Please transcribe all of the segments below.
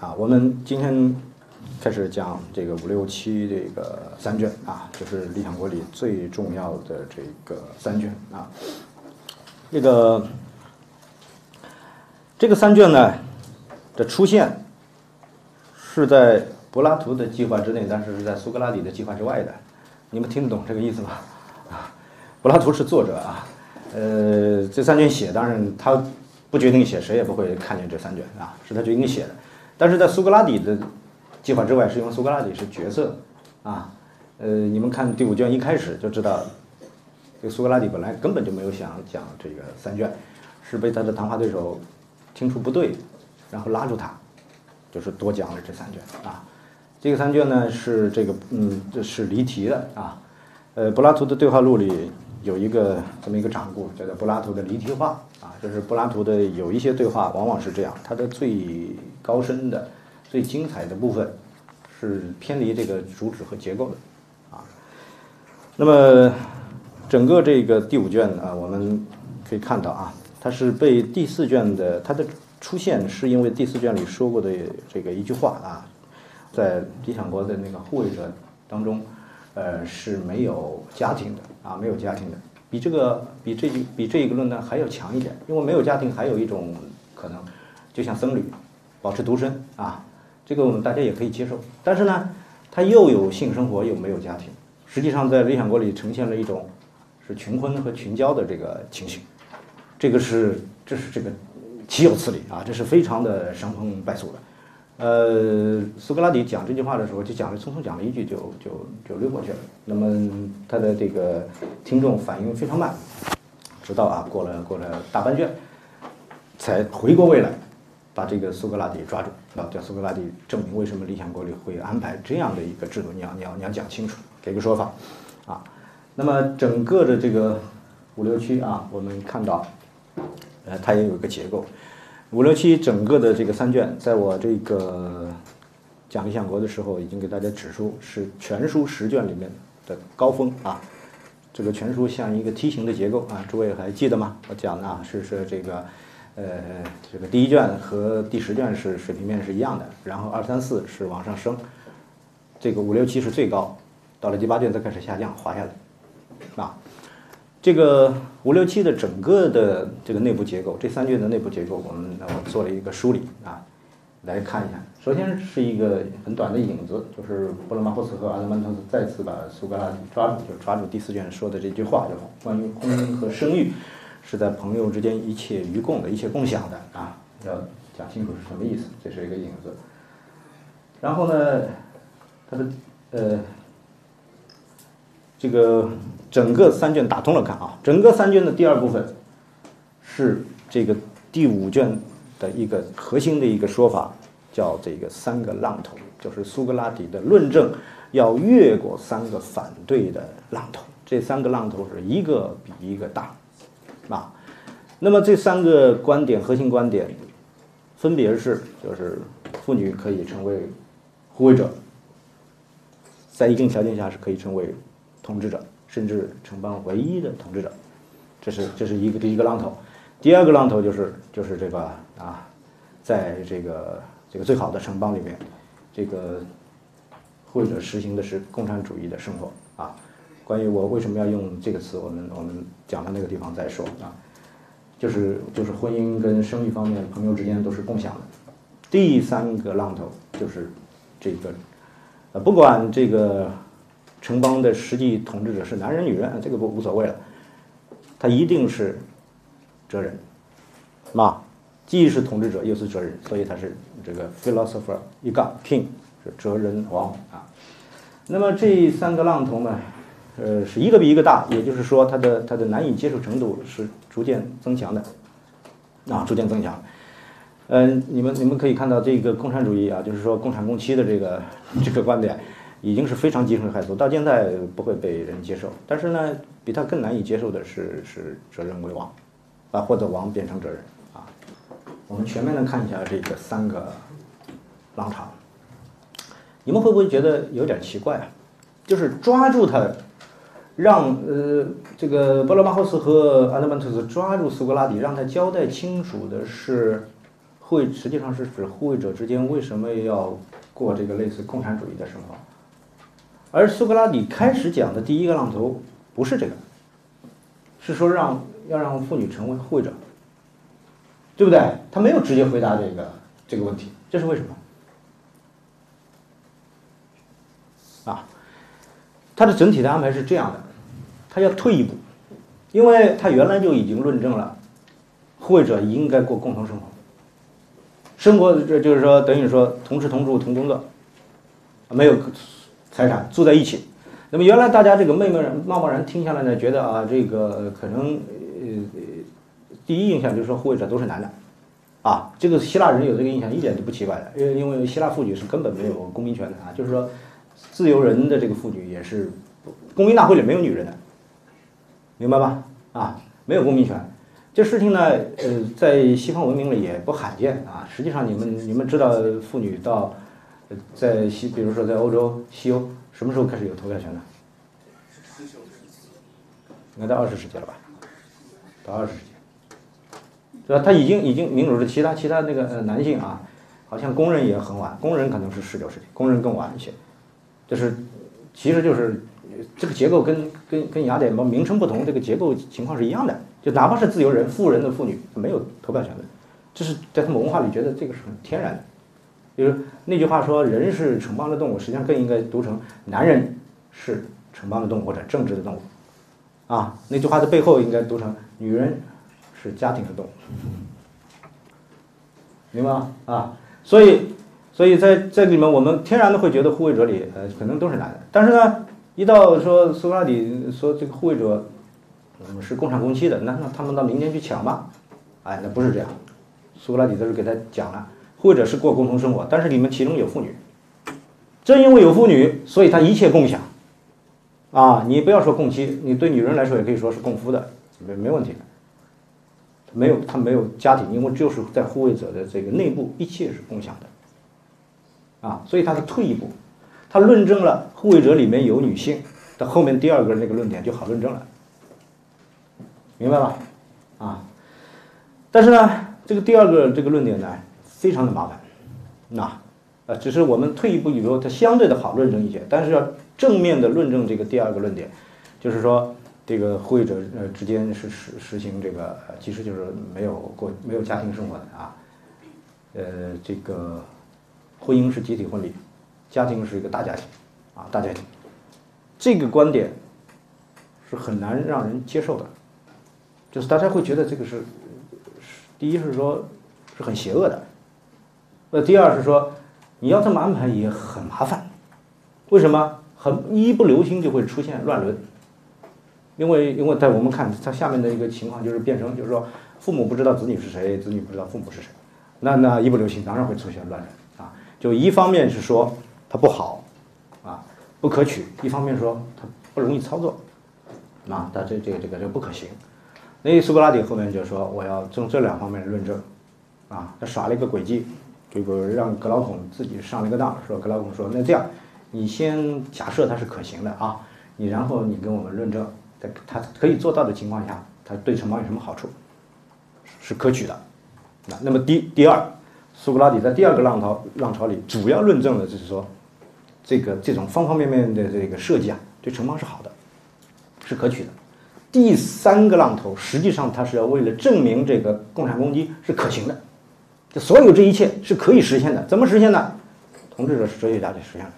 啊，我们今天开始讲这个五六七这个三卷啊，就是《理想国》里最重要的这个三卷啊。这个这个三卷呢的出现是在柏拉图的计划之内，但是是在苏格拉底的计划之外的。你们听得懂这个意思吗？啊，柏拉图是作者啊，呃，这三卷写，当然他不决定写，谁也不会看见这三卷啊，是他决定写的。但是在苏格拉底的计划之外，是因为苏格拉底是角色啊。呃，你们看第五卷一开始就知道，这个苏格拉底本来根本就没有想讲这个三卷，是被他的谈话对手听出不对，然后拉住他，就是多讲了这三卷啊。这个三卷呢是这个嗯，这是离题的啊。呃，柏拉图的对话录里有一个这么一个掌故，叫做柏拉图的离题话啊，就是柏拉图的有一些对话往往是这样，他的最高深的、最精彩的部分是偏离这个主旨和结构的，啊。那么整个这个第五卷啊，我们可以看到啊，它是被第四卷的它的出现是因为第四卷里说过的这个一句话啊，在理想国的那个护卫者当中，呃是没有家庭的啊，没有家庭的，比这个比这比这一个论断还要强一点，因为没有家庭还有一种可能，就像僧侣。保持独身啊，这个我们大家也可以接受。但是呢，他又有性生活，又没有家庭。实际上，在《理想国》里呈现了一种是群婚和群交的这个情形。这个是，这是这个岂有此理啊！这是非常的伤风败俗的。呃，苏格拉底讲这句话的时候，就讲了匆匆讲了一句，就就就溜过去了。那么他的这个听众反应非常慢，直到啊过了过了大半卷，才回过味来。把这个苏格拉底抓住，啊，叫苏格拉底证明为什么理想国里会安排这样的一个制度，你要你要你要讲清楚，给个说法，啊，那么整个的这个五六七啊，我们看到，呃，它也有一个结构，五六七整个的这个三卷，在我这个讲理想国的时候，已经给大家指出是全书十卷里面的高峰啊，这个全书像一个梯形的结构啊，诸位还记得吗？我讲的啊是是这个。呃，这个第一卷和第十卷是水平面是一样的，然后二三四是往上升，这个五六七是最高，到了第八卷再开始下降滑下来，啊，这个五六七的整个的这个内部结构，这三卷的内部结构，我们我做了一个梳理啊，来看一下。首先是一个很短的影子，就是布罗马霍斯和阿德曼托斯再次把苏格拉底抓住，就抓住第四卷说的这句话，就关于婚姻和生育。是在朋友之间一切与共的一切共享的啊，要讲清楚是什么意思，这是一个影子。然后呢，它的呃，这个整个三卷打通了看啊，整个三卷的第二部分是这个第五卷的一个核心的一个说法，叫这个三个浪头，就是苏格拉底的论证要越过三个反对的浪头，这三个浪头是一个比一个大。啊，那么这三个观点核心观点，分别是就是妇女可以成为护卫者，在一定条件下是可以成为统治者，甚至城邦唯一的统治者，这是这是一个第一个浪头。第二个浪头就是就是这个啊，在这个这个最好的城邦里面，这个或者实行的是共产主义的生活啊。关于我为什么要用这个词，我们我们讲到那个地方再说啊。就是就是婚姻跟生育方面，朋友之间都是共享的。第三个浪头就是这个，呃，不管这个城邦的实际统治者是男人女人，这个不无所谓了，他一定是哲人，嘛，既是统治者又是哲人，所以他是这个 philosopher 一杠 king 是哲人王啊。那么这三个浪头呢？呃，是一个比一个大，也就是说，它的它的难以接受程度是逐渐增强的，啊，逐渐增强。嗯，你们你们可以看到这个共产主义啊，就是说共产共妻的这个这个观点，已经是非常棘手害俗，到现在不会被人接受。但是呢，比它更难以接受的是是责任为王，啊，或者王变成责任啊。我们全面的看一下这个三个浪潮，你们会不会觉得有点奇怪啊？就是抓住他。让呃这个波罗马霍斯和阿德曼特斯抓住苏格拉底，让他交代清楚的是护实际上是指护卫者之间为什么要过这个类似共产主义的生活。而苏格拉底开始讲的第一个浪头不是这个，是说让要让妇女成为护卫者，对不对？他没有直接回答这个这个问题，这是为什么？啊，他的整体的安排是这样的，他要退一步，因为他原来就已经论证了，护卫者应该过共同生活，生活这就是说等于说同吃同住同工作，没有。财产住在一起，那么原来大家这个妹妹、贸贸然听下来呢，觉得啊，这个可能呃，第一印象就是说护卫者都是男的，啊，这个希腊人有这个印象一点都不奇怪的，因为因为希腊妇女是根本没有公民权的啊，就是说自由人的这个妇女也是公民大会里没有女人的，明白吧？啊，没有公民权，这事情呢，呃，在西方文明里也不罕见啊。实际上，你们你们知道妇女到。在西，比如说在欧洲、西欧，什么时候开始有投票权的？应该到二十世纪了吧？到二十世纪，对吧？他已经已经民主制，其他其他那个呃男性啊，好像工人也很晚，工人可能是十九世纪，工人更晚一些。就是，其实就是这个结构跟跟跟雅典嘛名称不同，这个结构情况是一样的。就哪怕是自由人、富人的妇女，没有投票权的，这是在他们文化里觉得这个是很天然的。就是那句话说，人是城邦的动物，实际上更应该读成男人是城邦的动物或者政治的动物，啊，那句话的背后应该读成女人是家庭的动物，明白吗？啊，所以，所以在在里面，我们天然的会觉得护卫者里，呃，可能都是男的，但是呢，一到说苏格拉底说这个护卫者，嗯，是共产共妻的，那那他们到民间去抢吧，哎，那不是这样，苏格拉底在这给他讲了。或者是过共同生活，但是你们其中有妇女，正因为有妇女，所以他一切共享，啊，你不要说共妻，你对女人来说也可以说是共夫的，没没问题的，没有他没有家庭，因为就是在护卫者的这个内部，一切是共享的，啊，所以他是退一步，他论证了护卫者里面有女性，的后面第二个那个论点就好论证了，明白吧？啊，但是呢，这个第二个这个论点呢？非常的麻烦，那，呃，只是我们退一步以后，它相对的好论证一些。但是要正面的论证这个第二个论点，就是说这个护卫者呃之间是实实行这个，其实就是没有过没有家庭生活的啊，呃，这个婚姻是集体婚礼，家庭是一个大家庭啊大家庭，这个观点是很难让人接受的，就是大家会觉得这个是，第一是说是很邪恶的。那第二是说，你要这么安排也很麻烦，为什么？很一不留心就会出现乱伦，因为因为在我们看它下面的一个情况就是变成就是说父母不知道子女是谁，子女不知道父母是谁，那那一不留心当然会出现乱伦啊。就一方面是说它不好啊不可取，一方面说它不容易操作啊，它这这这个就不可行。那苏格拉底后面就说我要从这两方面论证啊，他耍了一个诡计。这个让格劳孔自己上了一个当，说格劳孔说，那这样，你先假设它是可行的啊，你然后你跟我们论证，在它可以做到的情况下，它对城邦有什么好处，是可取的。那那么第第二，苏格拉底在第二个浪潮浪潮里主要论证的就是说，这个这种方方面面的这个设计啊，对城邦是好的，是可取的。第三个浪头实际上他是要为了证明这个共产攻击是可行的。就所有这一切是可以实现的，怎么实现呢？同志的哲学家就实现了，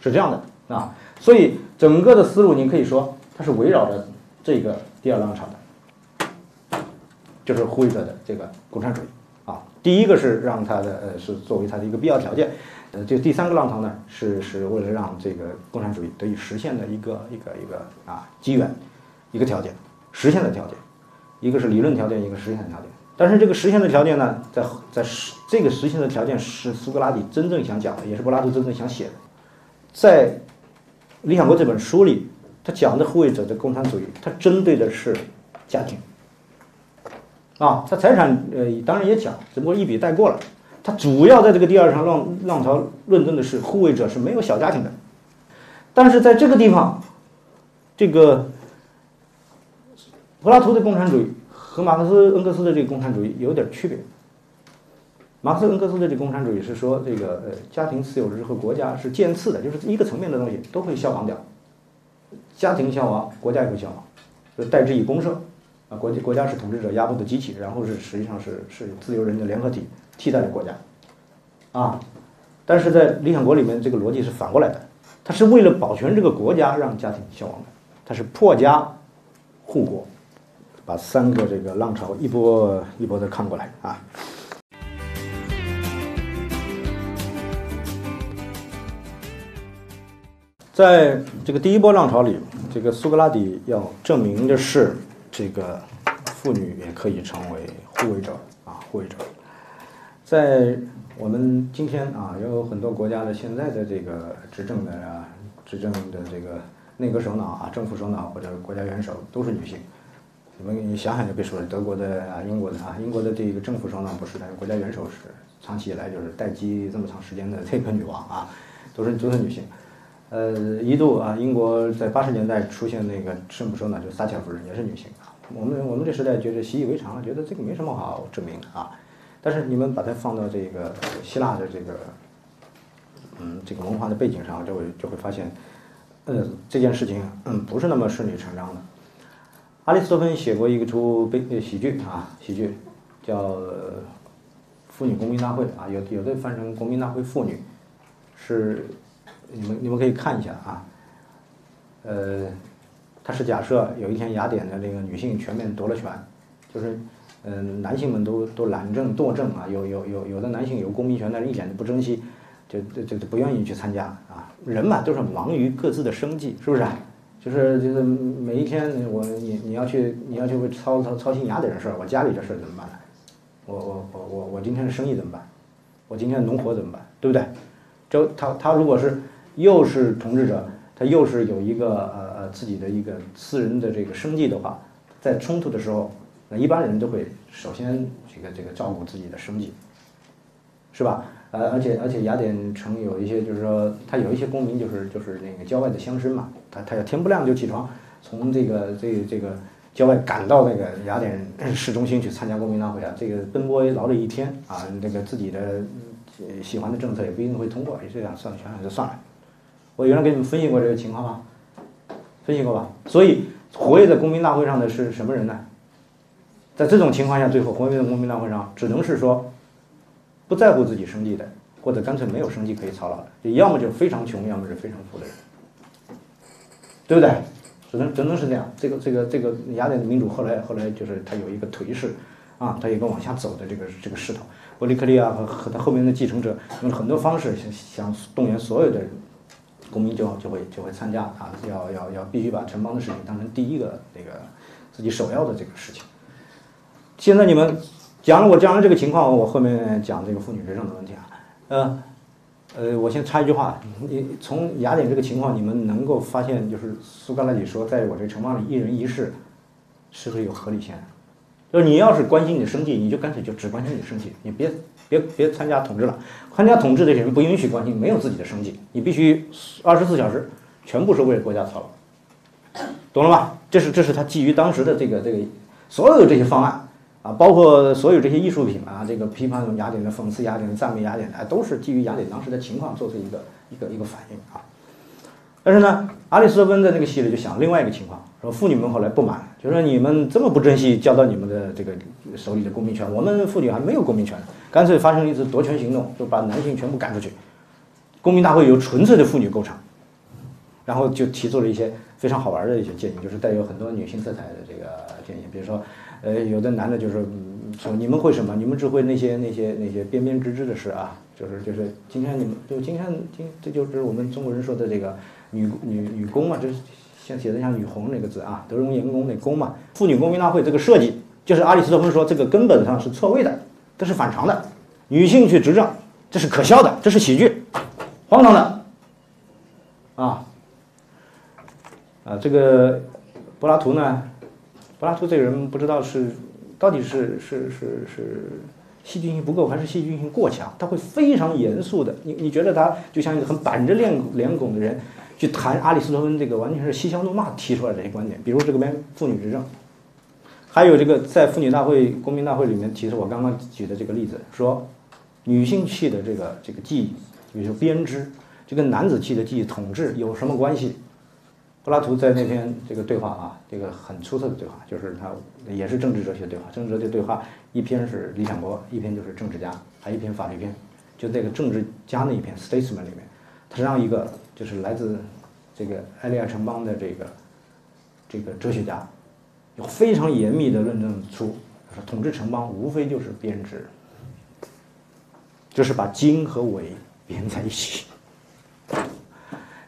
是这样的啊。所以整个的思路，你可以说它是围绕着这个第二浪潮的，就是护卫者的这个共产主义啊。第一个是让它的呃是作为它的一个必要条件，呃，就第三个浪潮呢是是为了让这个共产主义得以实现的一个一个一个啊机缘，一个条件，实现的条件，一个是理论条件，一个实现条件。但是这个实现的条件呢，在在实这个实现的条件是苏格拉底真正想讲的，也是柏拉图真正想写的。在《理想国》这本书里，他讲的护卫者的共产主义，他针对的是家庭。啊，他财产呃当然也讲，只不过一笔带过了。他主要在这个第二场浪浪潮论证的是护卫者是没有小家庭的。但是在这个地方，这个柏拉图的共产主义。和马克思恩格斯的这个共产主义有点区别。马克思恩格斯的这个共产主义是说，这个呃家庭私有制和国家是渐次的，就是一个层面的东西都会消亡掉。家庭消亡，国家也会消亡，就代之以公社啊，国国家是统治者压迫的机器，然后是实际上是是自由人的联合体替代了国家啊。但是在理想国里面，这个逻辑是反过来的，它是为了保全这个国家，让家庭消亡的，它是破家护国，把三个这个浪潮一波一波的看过来啊。在这个第一波浪潮里，这个苏格拉底要证明的是，这个妇女也可以成为护卫者啊，护卫者。在我们今天啊，有很多国家的现在的这个执政的啊，执政的这个内阁首脑啊，政府首脑或者国家元首都是女性。你们你想想就别说了，德国的啊，英国的啊，英国的这个政府首脑不是，但是国家元首是，长期以来就是待机这么长时间的这个女王啊，都是都是女性。呃，一度啊，英国在八十年代出现那个圣母首脑，就是撒切尔夫人，也是女性啊。我们我们这时代觉得习以为常了，觉得这个没什么好证明啊。但是你们把它放到这个希腊的这个，嗯，这个文化的背景上，就会就会发现，嗯，这件事情嗯不是那么顺理成章的。阿里斯托芬写过一个出悲喜剧啊，喜剧叫《妇女公民大会》啊，有有的翻成《公民大会妇女》，是。你们你们可以看一下啊，呃，他是假设有一天雅典的这个女性全面夺了权，就是嗯男性们都都懒政惰政啊，有有有有的男性有公民权，但是一点都不珍惜，就就就不愿意去参加啊。人嘛都是忙于各自的生计，是不是？就是就是每一天我你你要去你要去操操操心雅典的事儿，我家里这事儿怎么办？我我我我我今天的生意怎么办？我今天的农活怎么办？对不对？就他他如果是。又是统治者，他又是有一个呃呃自己的一个私人的这个生计的话，在冲突的时候，那一般人都会首先这个这个照顾自己的生计，是吧？呃，而且而且雅典城有一些就是说，他有一些公民就是就是那个郊外的乡绅嘛，他他要天不亮就起床，从这个这这个郊外赶到那个雅典市中心去参加公民大会啊，这个奔波劳累一天啊，这个自己的喜欢的政策也不一定会通过，也这样算了，想想就算了。我原来给你们分析过这个情况吗？分析过吧。所以活跃在公民大会上的是什么人呢？在这种情况下，最后活跃在公民大会上，只能是说不在乎自己生计的，或者干脆没有生计可以操劳的，就要么就非常穷，要么是非常富的人，对不对？只能只能是这样。这个这个这个雅典的民主后来后来就是他有一个颓势啊，他有一个往下走的这个这个势头。伯利克利亚和和他后面的继承者用了很多方式想想动员所有的。公民就就会就会参加啊，要要要必须把城邦的事情当成第一个那个自己首要的这个事情。现在你们讲了我讲了这个情况，我后面讲这个妇女执政的问题啊，呃呃，我先插一句话，你从雅典这个情况，你们能够发现，就是苏格拉底说，在我这城邦里一人一事，是不是有合理性？就是你要是关心你的生计，你就干脆就只关心你的生计，你别。别别参加统治了，参加统治的人不允许关心没有自己的生计，你必须二十四小时全部是为了国家操劳，懂了吧？这是这是他基于当时的这个这个所有这些方案啊，包括所有这些艺术品啊，这个批判雅典的、讽刺雅典的、赞美雅典的，都是基于雅典当时的情况做出一个一个一个反应啊。但是呢，阿里斯托芬在那个戏里就想另外一个情况。说妇女们后来不满，就说你们这么不珍惜交到你们的这个手里的公民权，我们妇女还没有公民权，干脆发生一次夺权行动，就把男性全部赶出去。公民大会由纯粹的妇女构成，然后就提出了一些非常好玩的一些建议，就是带有很多女性色彩的这个建议，比如说，呃，有的男的就是说你们会什么？你们只会那些那些那些边边枝枝的事啊，就是就是今天你们就今天今这就是我们中国人说的这个女女女工嘛，就是。像写的像女红那个字啊，德容颜工那工嘛，妇女公民大会这个设计，就是阿里斯托芬说这个根本上是错位的，这是反常的，女性去执政，这是可笑的，这是喜剧，荒唐的，啊，啊，这个柏拉图呢，柏拉图这个人不知道是到底是是是是戏剧性不够还是戏剧性过强，他会非常严肃的，你你觉得他就像一个很板着脸脸孔的人。去谈阿里斯托芬这个完全是嬉笑怒骂提出来这些观点，比如这个边妇女执政，还有这个在妇女大会、公民大会里面提出我刚刚举的这个例子，说女性气的这个这个记忆，比如说编织，这跟男子气的记忆统治有什么关系？柏拉图在那篇这个对话啊，这个很出色的对话，就是他也是政治哲学对话。政治哲学对话一篇是《理想国》，一篇就是《政治家》，还一篇法律篇，就那个政治家那一篇《Statesman》里面，他让一个就是来自这个埃利亚城邦的这个这个哲学家。有非常严密的论证出，说统治城邦无非就是编织，就是把经和纬编在一起。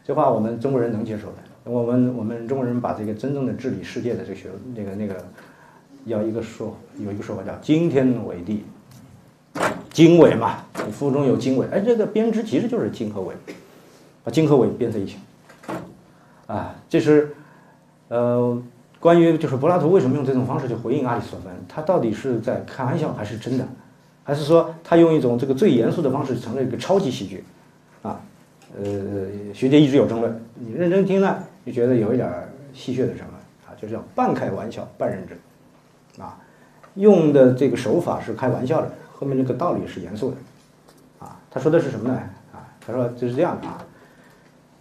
这话我们中国人能接受的。我们我们中国人把这个真正的治理世界的这个学那个那个，要一个说有一个说法叫惊天纬地，经纬嘛，腹中有经纬。哎，这个编织其实就是经和纬，把经和纬编在一起。啊，这是呃。关于就是柏拉图为什么用这种方式去回应阿里斯托芬，他到底是在开玩笑还是真的，还是说他用一种这个最严肃的方式成了一个超级喜剧，啊，呃，学界一直有争论，你认真听呢，就觉得有一点戏谑的成分啊，就是叫半开玩笑半认真，啊，用的这个手法是开玩笑的，后面这个道理是严肃的，啊，他说的是什么呢？啊，他说就是这样的啊，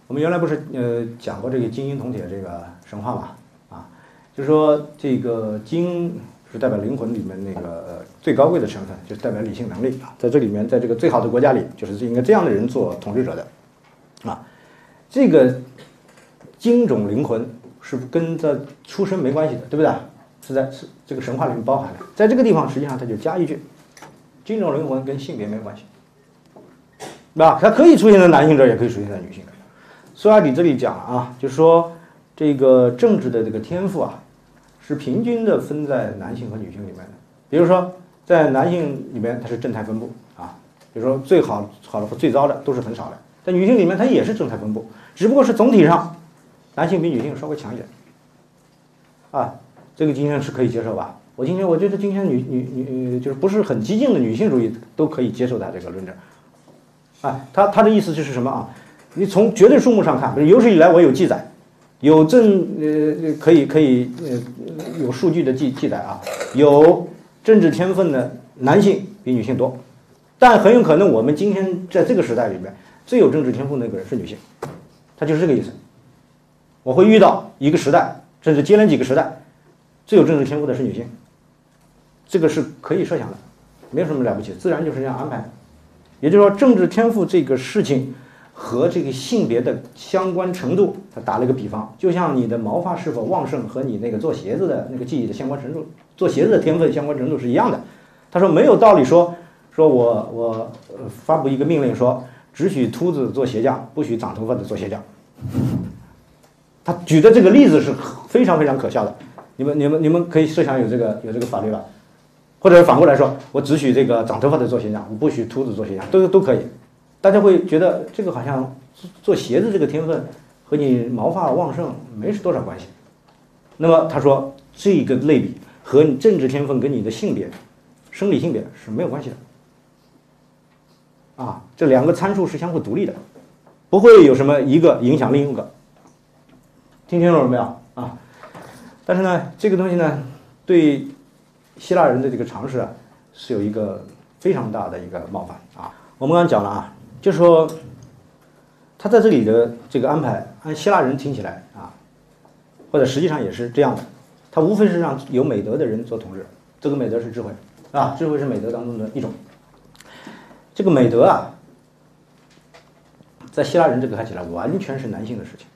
我们原来不是呃讲过这个金银铜铁这个神话嘛。就是说，这个精是代表灵魂里面那个最高贵的成分，就是代表理性能力啊。在这里面，在这个最好的国家里，就是应该这样的人做统治者的，啊，这个精种灵魂是跟这出身没关系的，对不对？是在是这个神话里面包含的。在这个地方，实际上他就加一句，精种灵魂跟性别没关系，那它可以出现在男性这儿，也可以出现在女性这儿。苏亚底这里讲啊，就是说这个政治的这个天赋啊。是平均的分在男性和女性里面的，比如说在男性里面它是正态分布啊，比如说最好好的和最糟的都是很少的，在女性里面它也是正态分布，只不过是总体上男性比女性稍微强一点，啊，这个今天是可以接受吧？我今天我觉得今天女女女就是不是很激进的女性主义都可以接受他这个论证，啊，他他的意思就是什么啊？你从绝对数目上看，有史以来我有记载。有证呃可以可以呃有数据的记记载啊，有政治天分的男性比女性多，但很有可能我们今天在这个时代里面最有政治天赋那个人是女性，他就是这个意思。我会遇到一个时代，甚至接连几个时代，最有政治天赋的是女性，这个是可以设想的，没有什么了不起，自然就是这样安排。也就是说，政治天赋这个事情。和这个性别的相关程度，他打了一个比方，就像你的毛发是否旺盛和你那个做鞋子的那个技艺的相关程度，做鞋子的天分相关程度是一样的。他说没有道理说，说我我发布一个命令说，只许秃子做鞋匠，不许长头发的做鞋匠。他举的这个例子是非常非常可笑的。你们你们你们可以设想有这个有这个法律吧，或者反过来说，我只许这个长头发的做鞋匠，我不许秃子做鞋匠，都都可以。大家会觉得这个好像做鞋子这个天分和你毛发旺盛没是多少关系。那么他说这个类比和你政治天分跟你的性别、生理性别是没有关系的。啊，这两个参数是相互独立的，不会有什么一个影响另一个。听清楚了没有啊？但是呢，这个东西呢，对希腊人的这个常识啊，是有一个非常大的一个冒犯啊。我们刚刚讲了啊。就是说，他在这里的这个安排，按希腊人听起来啊，或者实际上也是这样的，他无非是让有美德的人做统治，这个美德是智慧，啊，智慧是美德当中的一种。这个美德啊，在希腊人这个看起来完全是男性的事情。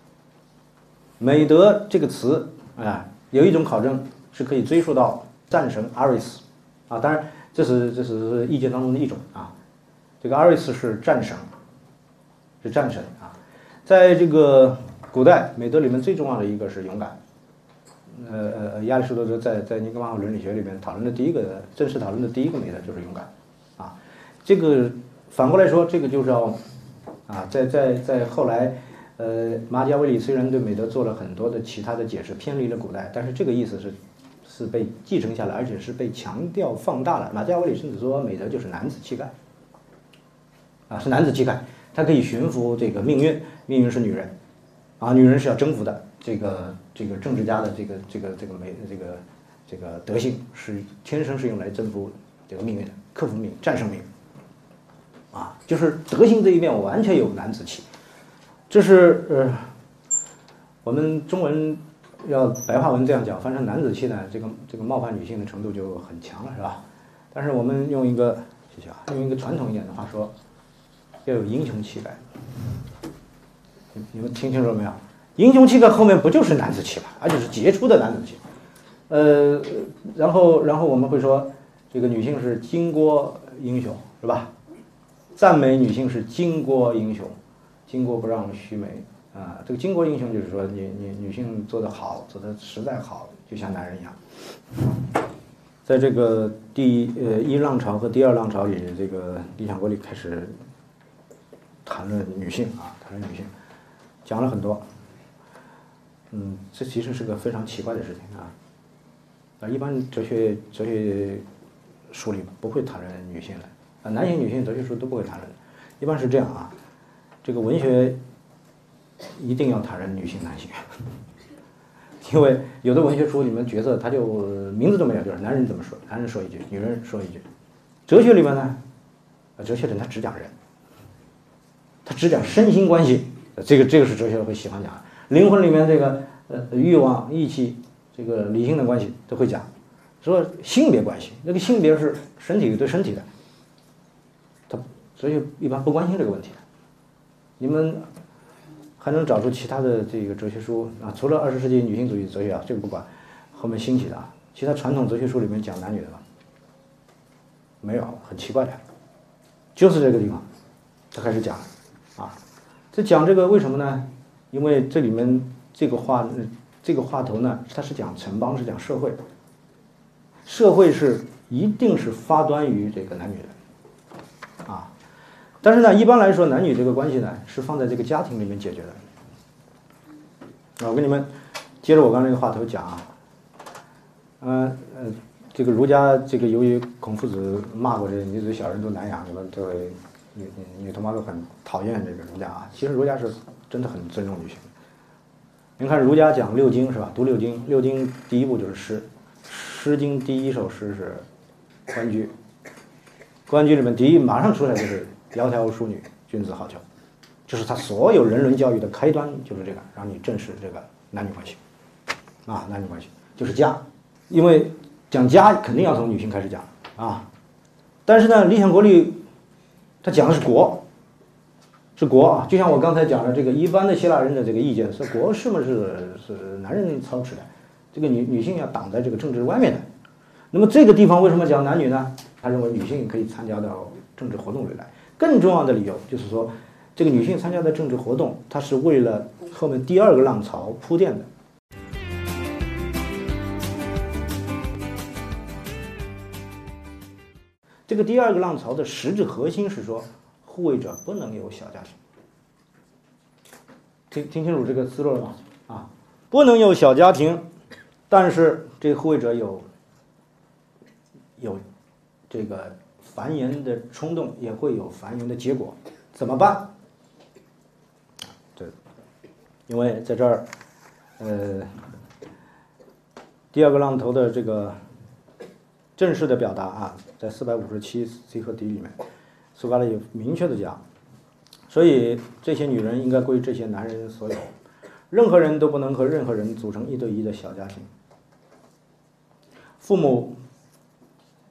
美德这个词啊，有一种考证是可以追溯到战神阿瑞斯，啊，当然这是这是意见当中的一种啊。这个阿瑞斯是战神，是战神啊，在这个古代美德里面最重要的一个是勇敢。呃呃，亚里士多德在在尼格马伦理学里面讨论的第一个正式讨论的第一个美德就是勇敢啊。这个反过来说，这个就是要啊，在在在后来，呃，马基雅维里虽然对美德做了很多的其他的解释，偏离了古代，但是这个意思是是被继承下来，而且是被强调放大了。马基雅维里甚至说美德就是男子气概。啊，是男子气概，他可以驯服这个命运，命运是女人，啊，女人是要征服的。这个这个政治家的这个这个这个美这个这个德性是天生是用来征服这个命运的，克服命，战胜命。啊，就是德性这一面我完全有男子气，这是呃，我们中文要白话文这样讲，翻成男子气呢，这个这个冒犯女性的程度就很强了，是吧？但是我们用一个谢谢啊，用一个传统一点的话说，要有英雄气概。你们听清楚没有？英雄气概后面不就是男子气嘛，而且是杰出的男子气。呃，然后然后我们会说，这个女性是巾帼英雄，是吧？赞美女性是巾帼英雄，巾帼不让须眉啊。这个巾帼英雄就是说，你你女性做得好，做得实在好，就像男人一样。在这个第呃一浪潮和第二浪潮里，这个《理想国》里开始谈论女性啊，谈论女性，讲了很多。嗯，这其实是个非常奇怪的事情啊。啊，一般哲学哲学书里不会谈论女性的。啊，男性、女性哲学书都不会谈论，一般是这样啊。这个文学一定要谈论女性、男性。因为有的文学书里面角色他就名字都没有，就是男人怎么说，男人说一句，女人说一句。哲学里面呢，哲学里他只讲人，他只讲身心关系，这个这个是哲学会喜欢讲。灵魂里面这个呃欲望、义气，这个理性的关系都会讲。说性别关系，那个性别是身体对身体的，他哲学一般不关心这个问题的。你们。还能找出其他的这个哲学书啊？除了二十世纪女性主义哲学啊，这个不管，后面兴起的啊，其他传统哲学书里面讲男女的吗？没有，很奇怪的，就是这个地方，他开始讲，啊，这讲这个为什么呢？因为这里面这个话，这个话头呢，它是讲城邦，是讲社会，社会是一定是发端于这个男女的。啊但是呢，一般来说，男女这个关系呢，是放在这个家庭里面解决的。啊，我跟你们接着我刚才那个话头讲啊，嗯呃，这个儒家这个由于孔夫子骂过这女子小人都难养，你们这位女女同胞都很讨厌这个儒家啊。其实儒家是真的很尊重女性。您看儒家讲六经是吧？读六经，六经第一步就是诗，《诗经》第一首诗是《关雎》，《关雎》里面第一马上出来就是。窈窕淑女，君子好逑，就是他所有人伦教育的开端，就是这个，让你正视这个男女关系，啊，男女关系就是家，因为讲家肯定要从女性开始讲啊，但是呢，《理想国》里他讲的是国，是国啊，就像我刚才讲的这个一般的希腊人的这个意见是国是不是是男人操持的，这个女女性要挡在这个政治外面的，那么这个地方为什么讲男女呢？他认为女性可以参加到政治活动里来。更重要的理由就是说，这个女性参加的政治活动，它是为了后面第二个浪潮铺垫的。这个第二个浪潮的实质核心是说，护卫者不能有小家庭。听听清楚这个思路了吗？啊，不能有小家庭，但是这护卫者有有这个。繁衍的冲动也会有繁衍的结果，怎么办？对，因为在这儿，呃，第二个浪头的这个正式的表达啊，在四百五十七 C 和 D 里面，苏格拉底明确的讲，所以这些女人应该归这些男人所有，任何人都不能和任何人组成一对一的小家庭，父母。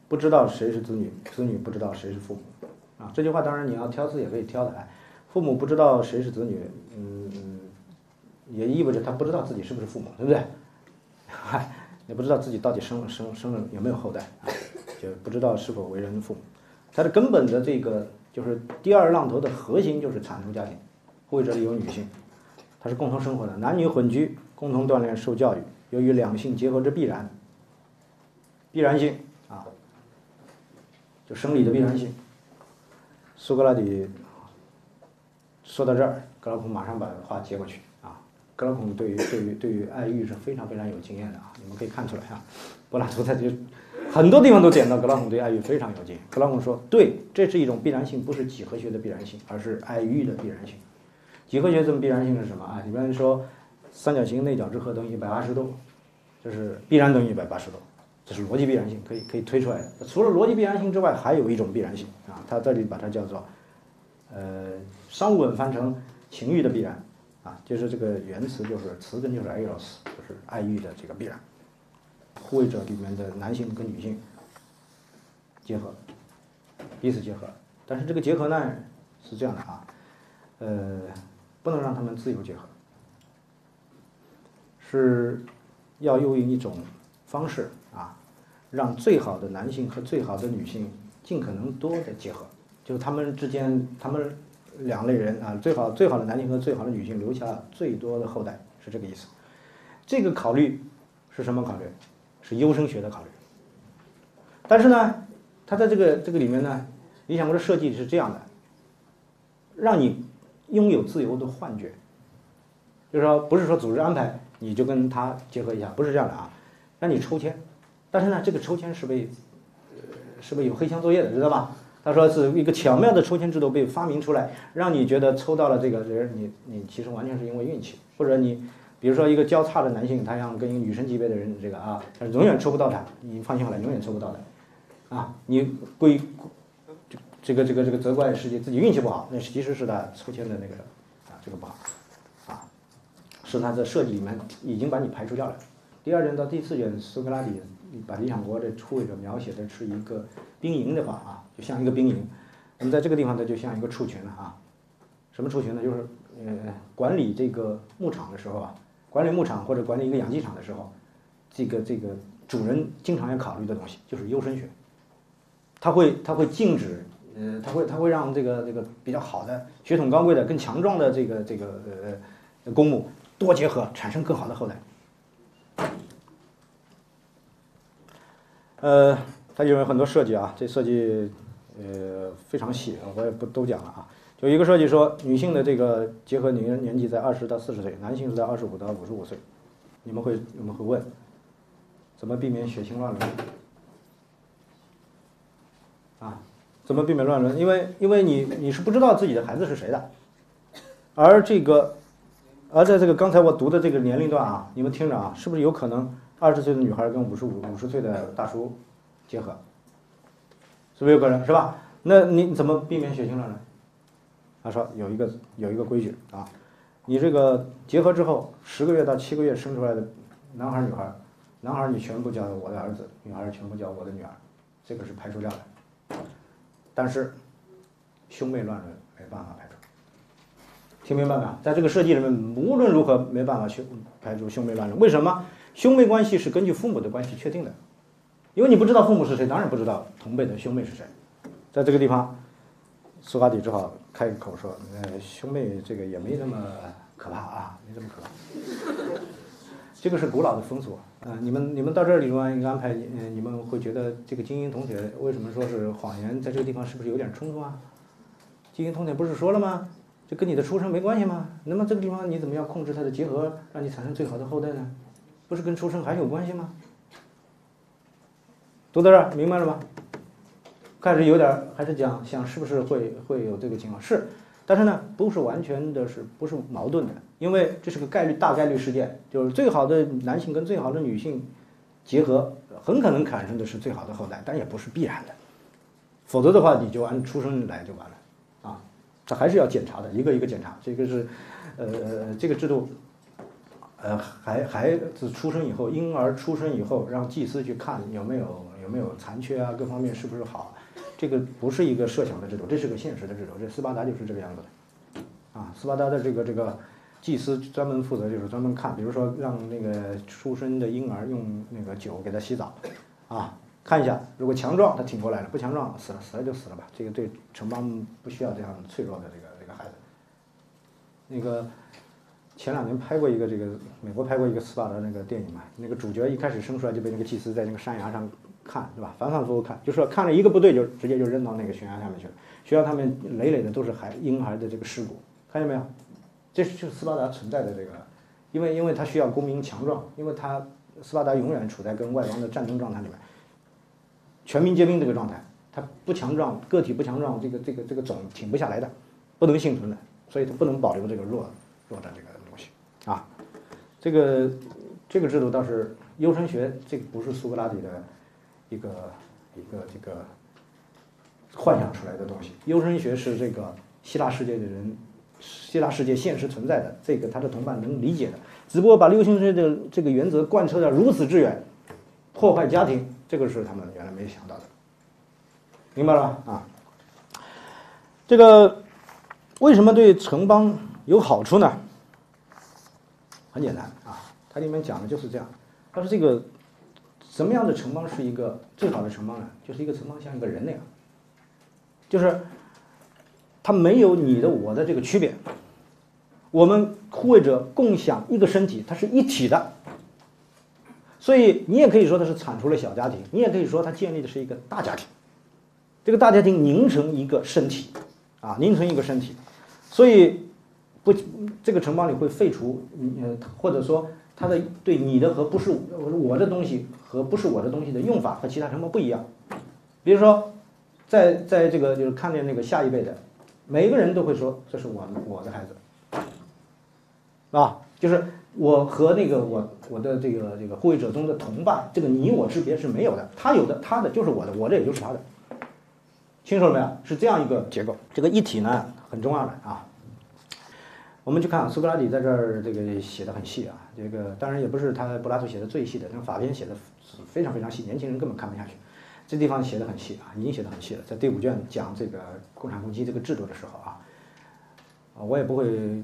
不知道谁是子女，子女不知道谁是父母，啊，这句话当然你要挑刺也可以挑的，哎，父母不知道谁是子女，嗯，也意味着他不知道自己是不是父母，对不对？嗨，也不知道自己到底生生生了有没有后代，就不知道是否为人父母。它的根本的这个就是第二浪头的核心就是产出家庭，或者里有女性，它是共同生活的，男女混居，共同锻炼受教育，由于两性结合之必然，必然性。就生理的必然性。苏格拉底说到这儿，格拉孔马上把话接过去啊。格拉孔对于对于对于爱欲是非常非常有经验的啊，你们可以看出来啊。柏拉图在这很多地方都点到格拉孔对爱欲非常有经验。格拉孔说，对，这是一种必然性，不是几何学的必然性，而是爱欲的必然性。几何学这种必然性是什么啊？你比方说，三角形内角之和等于一百八十度，就是必然等于一百八十度。这是逻辑必然性，可以可以推出来的。除了逻辑必然性之外，还有一种必然性啊，他这里把它叫做，呃，商务文翻成情欲的必然啊，就是这个原词就是词根就是 eros，就是爱欲的这个必然。护卫者里面的男性跟女性结合，彼此结合，但是这个结合呢是这样的啊，呃，不能让他们自由结合，是要用一种方式。啊，让最好的男性和最好的女性尽可能多的结合，就是他们之间，他们两类人啊，最好最好的男性和最好的女性留下最多的后代，是这个意思。这个考虑是什么考虑？是优生学的考虑。但是呢，他在这个这个里面呢，理想国的设计是这样的，让你拥有自由的幻觉，就是说不是说组织安排你就跟他结合一下，不是这样的啊，让你抽签。但是呢，这个抽签是被，呃，是被有黑箱作业的，知道吧？他说是一个巧妙的抽签制度被发明出来，让你觉得抽到了这个人，你你其实完全是因为运气，或者你，比如说一个交叉的男性，他想跟一个女神级别的人这个啊，他永远抽不到他，你放心好了，永远抽不到的，啊，你归，这个这个这个责怪世界自己运气不好，那其实是他抽签的那个啊这个不好，啊，是他的设计里面已经把你排除掉了。第二卷到第四卷，苏格拉底。把理想国的护卫者描写的是一个兵营的话啊，就像一个兵营。那么在这个地方呢，就像一个畜群了啊。什么畜群呢？就是呃，管理这个牧场的时候啊，管理牧场或者管理一个养鸡场的时候，这个这个主人经常要考虑的东西就是优生学。他会他会禁止呃，他会他会让这个这个比较好的血统高贵的更强壮的这个这个呃公母多结合，产生更好的后代。呃，它有很多设计啊，这设计呃非常细，我也不都讲了啊。就一个设计说，女性的这个结合年年纪在二十到四十岁，男性是在二十五到五十五岁。你们会你们会问，怎么避免血清乱伦？啊，怎么避免乱伦？因为因为你你是不知道自己的孩子是谁的，而这个而在这个刚才我读的这个年龄段啊，你们听着啊，是不是有可能？二十岁的女孩跟五十五五十岁的大叔结合，是不是有可能是吧？那你怎么避免血清乱呢？他说有一个有一个规矩啊，你这个结合之后十个月到七个月生出来的男孩女孩，男孩你全部叫我的儿子，女孩全部叫我的女儿，这个是排除掉的。但是兄妹乱伦没办法排除，听明白没？在这个设计里面，无论如何没办法去排除兄妹乱伦，为什么？兄妹关系是根据父母的关系确定的，因为你不知道父母是谁，当然不知道同辈的兄妹是谁。在这个地方，苏格拉底只好开口说：“呃，兄妹这个也没那么可怕啊，没这么可怕。这个是古老的风俗啊。你们你们到这里面一个安排，嗯，你们会觉得这个精英同学为什么说是谎言？在这个地方是不是有点冲突啊？精英同学不是说了吗？这跟你的出生没关系吗？那么这个地方你怎么样控制它的结合，让你产生最好的后代呢？”不是跟出生还有关系吗？读到这儿明白了吗？开始有点还是讲想是不是会会有这个情况是，但是呢不是完全的是不是矛盾的，因为这是个概率大概率事件，就是最好的男性跟最好的女性结合，很可能产生的是最好的后代，但也不是必然的，否则的话你就按出生来就完了啊，这还是要检查的，一个一个检查，这个是呃这个制度。呃，孩孩子出生以后，婴儿出生以后，让祭司去看有没有有没有残缺啊，各方面是不是好？这个不是一个设想的制度，这是个现实的制度。这斯巴达就是这个样子的，啊，斯巴达的这个这个祭司专门负责就是专门看，比如说让那个出生的婴儿用那个酒给他洗澡，啊，看一下，如果强壮他挺过来了，不强壮死了死了就死了吧。这个对城邦不需要这样脆弱的这个这个孩子，那个。前两年拍过一个这个美国拍过一个斯巴达那个电影嘛，那个主角一开始生出来就被那个祭司在那个山崖上看，对吧？反反复复看，就说看了一个不对就直接就扔到那个悬崖下面去了。悬崖上面累累的都是孩婴孩的这个尸骨，看见没有？这就是斯巴达存在的这个，因为因为他需要公民强壮，因为他斯巴达永远处在跟外邦的战争状态里面，全民皆兵这个状态，他不强壮，个体不强壮，这个这个这个种挺不下来的，不能幸存的，所以他不能保留这个弱弱的这个。啊，这个这个制度倒是优生学，这个不是苏格拉底的一个一个这个幻想出来的东西。优生学是这个希腊世界的人，希腊世界现实存在的，这个他的同伴能理解的。只不过把优生学的这个原则贯彻的如此之远，破坏家庭，这个是他们原来没想到的。明白了吧？啊，这个为什么对城邦有好处呢？很简单啊，它里面讲的就是这样。他说这个什么样的城邦是一个最好的城邦呢？就是一个城邦像一个人那样，就是它没有你的我的这个区别。我们护卫者共享一个身体，它是一体的。所以你也可以说它是铲除了小家庭，你也可以说它建立的是一个大家庭。这个大家庭拧成一个身体，啊，拧成一个身体，所以不，这个城邦里会废除，呃，或者说它的对你的和不是我的东西和不是我的东西的用法和其他城邦不一样。比如说，在在这个就是看见那个下一辈的，每一个人都会说这是我我的孩子，啊，就是我和那个我我的这个这个护卫者中的同伴，这个你我之别是没有的，他有的他的就是我的，我的也就是他的。清楚了没有？是这样一个结构，这个一体呢很重要的啊。我们去看苏格拉底在这儿这个写的很细啊，这个当然也不是他柏拉图写的最细的，那个法篇写的非常非常细，年轻人根本看不下去。这地方写的很细啊，已经写的很细了，在第五卷讲这个共产攻击这个制度的时候啊，啊我也不会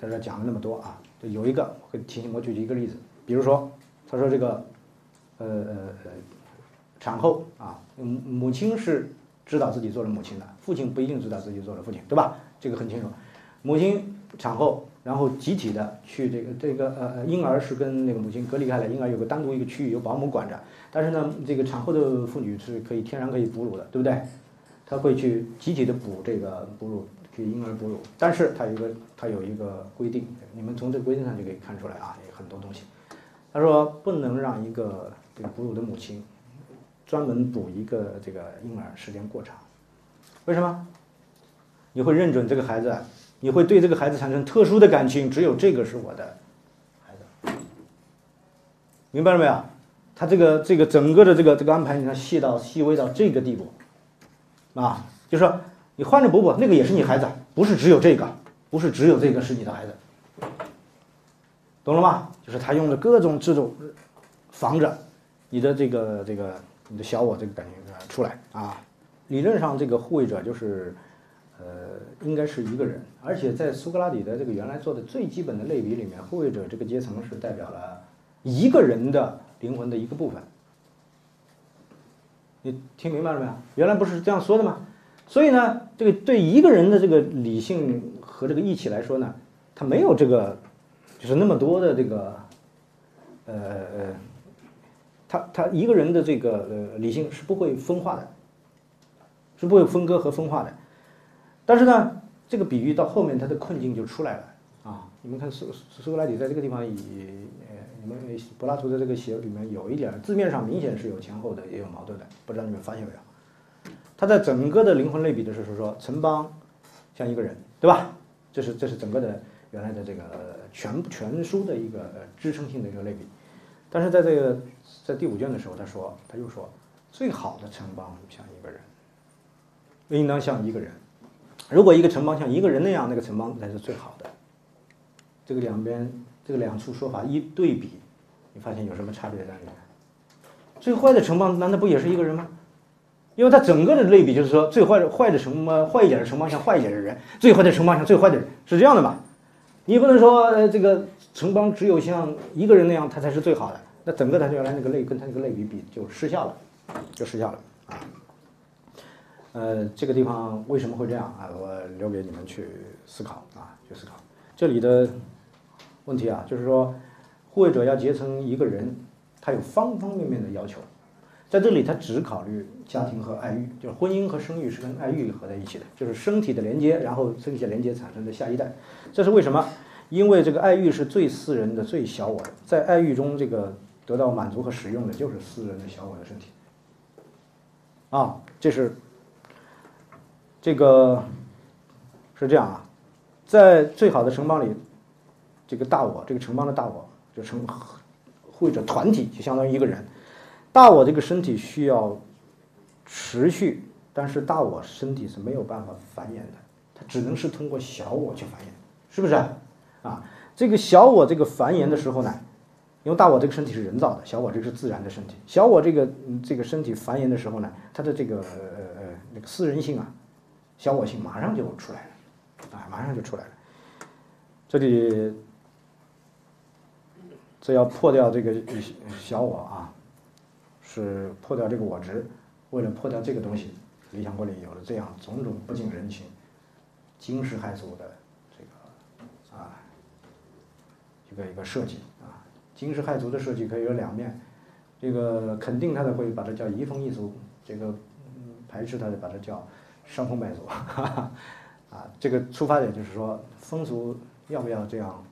在这讲的那么多啊。有一个会提醒我举一个例子，比如说他说这个呃呃呃产后啊，母母亲是。知道自己做了母亲的，父亲不一定知道自己做了父亲，对吧？这个很清楚。母亲产后，然后集体的去这个这个呃呃婴儿是跟那个母亲隔离开来，婴儿有个单独一个区域由保姆管着。但是呢，这个产后的妇女是可以天然可以哺乳的，对不对？她会去集体的补这个哺乳给婴儿哺乳，但是它有一个它有一个规定，你们从这个规定上就可以看出来啊，有很多东西。他说不能让一个这个哺乳的母亲。专门补一个这个婴儿时间过长，为什么？你会认准这个孩子，你会对这个孩子产生特殊的感情，只有这个是我的孩子，明白了没有？他这个这个整个的这个这个安排，你看细到细微到这个地步，啊，就是说你换着补补，那个也是你孩子，不是只有这个，不是只有这个是你的孩子，懂了吗？就是他用的各种制度防着你的这个这个。你的小我这个感觉出来啊，理论上这个护卫者就是，呃，应该是一个人，而且在苏格拉底的这个原来做的最基本的类比里面，护卫者这个阶层是代表了一个人的灵魂的一个部分。你听明白了没有？原来不是这样说的吗？所以呢，这个对一个人的这个理性和这个义气来说呢，他没有这个，就是那么多的这个，呃。他他一个人的这个呃理性是不会分化的，是不会分割和分化的。但是呢，这个比喻到后面他的困境就出来了啊！你们看苏苏格拉底在这个地方以呃，你们柏拉图的这个写里面有一点字面上明显是有前后的，也有矛盾的，不知道你们发现没有？他在整个的灵魂类比的时候说，城邦像一个人，对吧？这是这是整个的原来的这个全全书的一个支撑性的一个类比。但是在这个在第五卷的时候，他说，他又说，最好的城邦像一个人，应当像一个人。如果一个城邦像一个人那样，那个城邦才是最好的。这个两边这个两处说法一对比，你发现有什么差别在里面？最坏的城邦难道不也是一个人吗？因为它整个的类比就是说，最坏的坏的城邦，坏一点的城邦像坏一点的人，最坏的城邦像最坏的人，是这样的嘛？你不能说这个城邦只有像一个人那样，他才是最好的。那整个他原来那个类跟他那个类比比就失效了，就失效了啊。呃，这个地方为什么会这样啊？我留给你们去思考啊，去思考。这里的问题啊，就是说护卫者要结成一个人，他有方方面面的要求。在这里，他只考虑家庭和爱欲，就是婚姻和生育是跟爱欲合在一起的，就是身体的连接，然后身体的连接产生的下一代。这是为什么？因为这个爱欲是最私人的、最小我的，在爱欲中这个。得到满足和使用的就是私人的小我的身体，啊，这是这个是这样啊，在最好的城邦里，这个大我，这个城邦的大我，就成护卫者团体，就相当于一个人，大我这个身体需要持续，但是大我身体是没有办法繁衍的，它只能是通过小我去繁衍，是不是？啊，这个小我这个繁衍的时候呢，因为大我这个身体是人造的，小我这个是自然的身体，小我这个这个身体繁衍的时候呢，它的这个呃呃那个私人性啊，小我性马上就出来了，啊，马上就出来了。这里这要破掉这个小我啊，是破掉这个我执，为了破掉这个东西，理想国里有了这样种种不近人情、惊世骇俗的这个啊一个一个设计啊，惊世骇俗的设计可以有两面，这个肯定他的会把它叫移风易俗，这个排斥他的把它叫伤风败俗，啊，这个出发点就是说风俗要不要这样？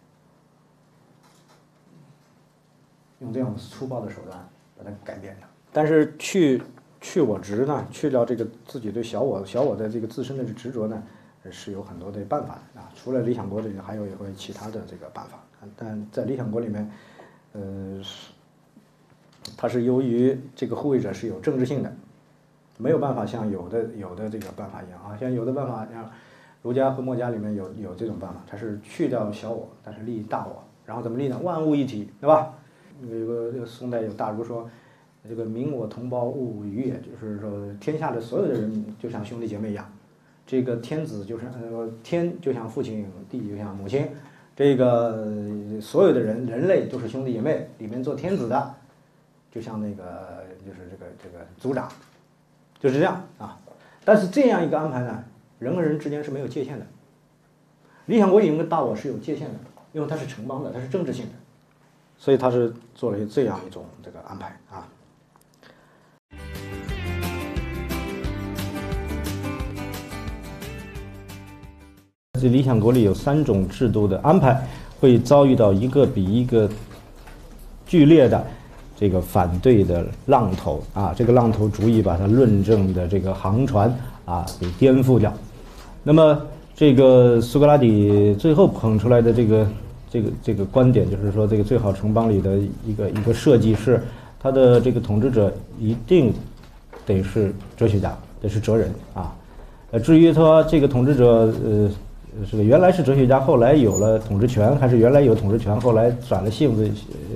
用这样粗暴的手段把它改变的，但是去去我执呢，去掉这个自己对小我小我的这个自身的执着呢，是有很多的办法的啊。除了理想国里，还有也会其他的这个办法。但在理想国里面，呃，它是由于这个护卫者是有政治性的，没有办法像有的有的这个办法一样啊，像有的办法像儒家和墨家里面有有这种办法，它是去掉小我，但是立大我，然后怎么立呢？万物一体，对吧？有个这个宋代有大儒说，这个民我同胞物与也，就是说天下的所有的人就像兄弟姐妹一样，这个天子就是呃天就像父亲，地就像母亲，这个所有的人人类都是兄弟姐妹，里面做天子的，就像那个就是这个这个族长，就是这样啊。但是这样一个安排呢，人和人之间是没有界限的。理想国里面的大我是有界限的，因为它是城邦的，它是政治性的。所以他是做了这样一种这个安排啊。这理想国里有三种制度的安排，会遭遇到一个比一个剧烈的这个反对的浪头啊！这个浪头足以把它论证的这个航船啊给颠覆掉。那么这个苏格拉底最后捧出来的这个。这个这个观点就是说，这个最好城邦里的一个一个设计是，他的这个统治者一定得是哲学家，得是哲人啊。呃，至于说这个统治者，呃，这个原来是哲学家，后来有了统治权，还是原来有统治权，后来转了性子，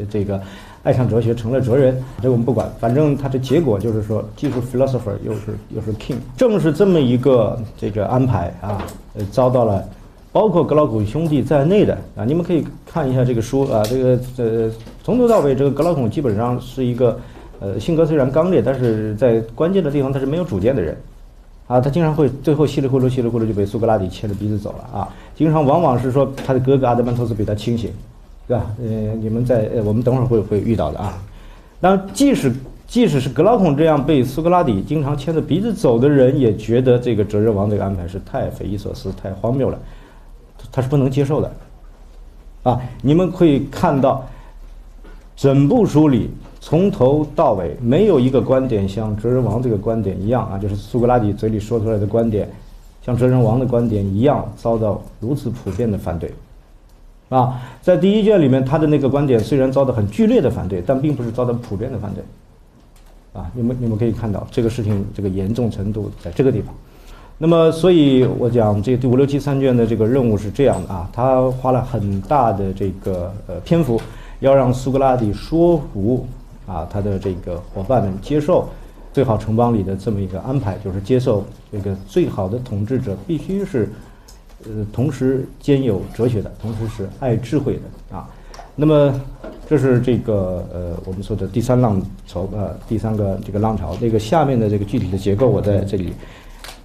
这个爱上哲学成了哲人，这我们不管，反正他的结果就是说，既是 philosopher 又是又是 king。正是这么一个这个安排啊，呃，遭到了。包括格老孔兄弟在内的。啊，你们可以看一下这个书啊，这个呃，从头到尾，这个格老孔基本上是一个，呃，性格虽然刚烈，但是在关键的地方他是没有主见的人，啊，他经常会最后稀里糊涂稀里糊涂就被苏格拉底牵着鼻子走了。啊，经常往往是说他的哥哥阿德曼托斯比他清醒，对吧？呃，你们在呃，我们等会儿会会遇到的啊。那即使即使是格劳孔这样被苏格拉底经常牵着鼻子走的人，也觉得这个哲人王这个安排是太匪夷所思、太荒谬了。他是不能接受的，啊！你们可以看到，整部书里从头到尾没有一个观点像哲人王这个观点一样啊，就是苏格拉底嘴里说出来的观点，像哲人王的观点一样遭到如此普遍的反对，啊！在第一卷里面，他的那个观点虽然遭到很剧烈的反对，但并不是遭到普遍的反对，啊！你们你们可以看到这个事情这个严重程度在这个地方。那么，所以我讲这第五六七三卷的这个任务是这样的啊，他花了很大的这个呃篇幅，要让苏格拉底说服啊他的这个伙伴们接受最好城邦里的这么一个安排，就是接受这个最好的统治者必须是呃同时兼有哲学的，同时是爱智慧的啊。那么这是这个呃我们说的第三浪潮呃第三个这个浪潮，那个下面的这个具体的结构我在这里。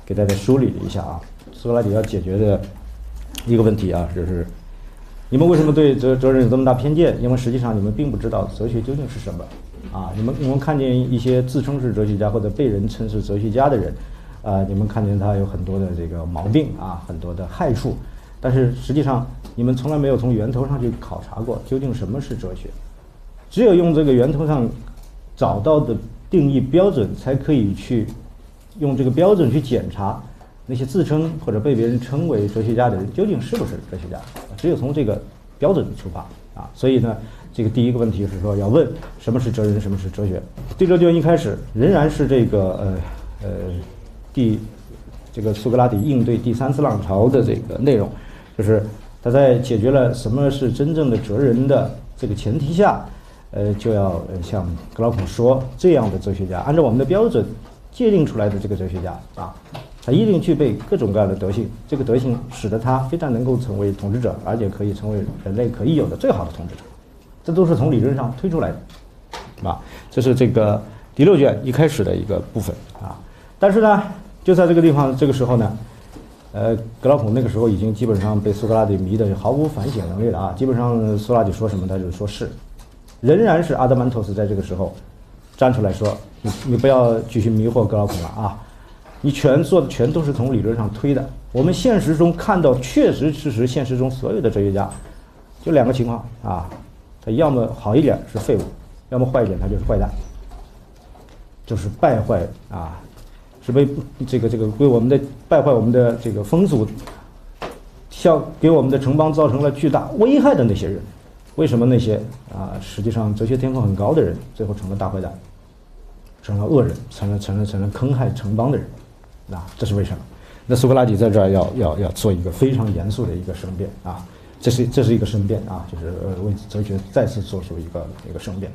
给大家梳理了一下啊，苏格拉底要解决的一个问题啊，就是你们为什么对哲哲人有这么大偏见？因为实际上你们并不知道哲学究竟是什么啊。你们你们看见一些自称是哲学家或者被人称是哲学家的人啊，你们看见他有很多的这个毛病啊，很多的害处，但是实际上你们从来没有从源头上去考察过究竟什么是哲学。只有用这个源头上找到的定义标准，才可以去。用这个标准去检查那些自称或者被别人称为哲学家的人究竟是不是哲学家，只有从这个标准出发啊，所以呢，这个第一个问题是说要问什么是哲人，什么是哲学。第六卷一开始仍然是这个呃呃第这个苏格拉底应对第三次浪潮的这个内容，就是他在解决了什么是真正的哲人的这个前提下，呃就要向格劳孔说，这样的哲学家按照我们的标准界定出来的这个哲学家啊。他一定具备各种各样的德性，这个德性使得他非常能够成为统治者，而且可以成为人类可以有的最好的统治者。这都是从理论上推出来的，啊，这是这个第六卷一开始的一个部分啊。但是呢，就在这个地方，这个时候呢，呃，格劳孔那个时候已经基本上被苏格拉底迷得毫无反省能力了啊。基本上苏格拉底说什么，他就说是，仍然是阿德曼托斯在这个时候站出来说，你你不要继续迷惑格劳孔了啊。你全做的全都是从理论上推的。我们现实中看到，确实事实，现实中所有的哲学家，就两个情况啊，他要么好一点是废物，要么坏一点他就是坏蛋，就是败坏啊，是为这个这个为我们的败坏我们的这个风俗，像给我们的城邦造成了巨大危害的那些人，为什么那些啊实际上哲学天赋很高的人，最后成了大坏蛋，成了恶人，成了成了成了坑害城邦的人？啊，这是为什么？那苏格拉底在这儿要要要做一个非常严肃的一个申辩啊，这是这是一个申辩啊，就是为哲学再次做出一个一个申辩。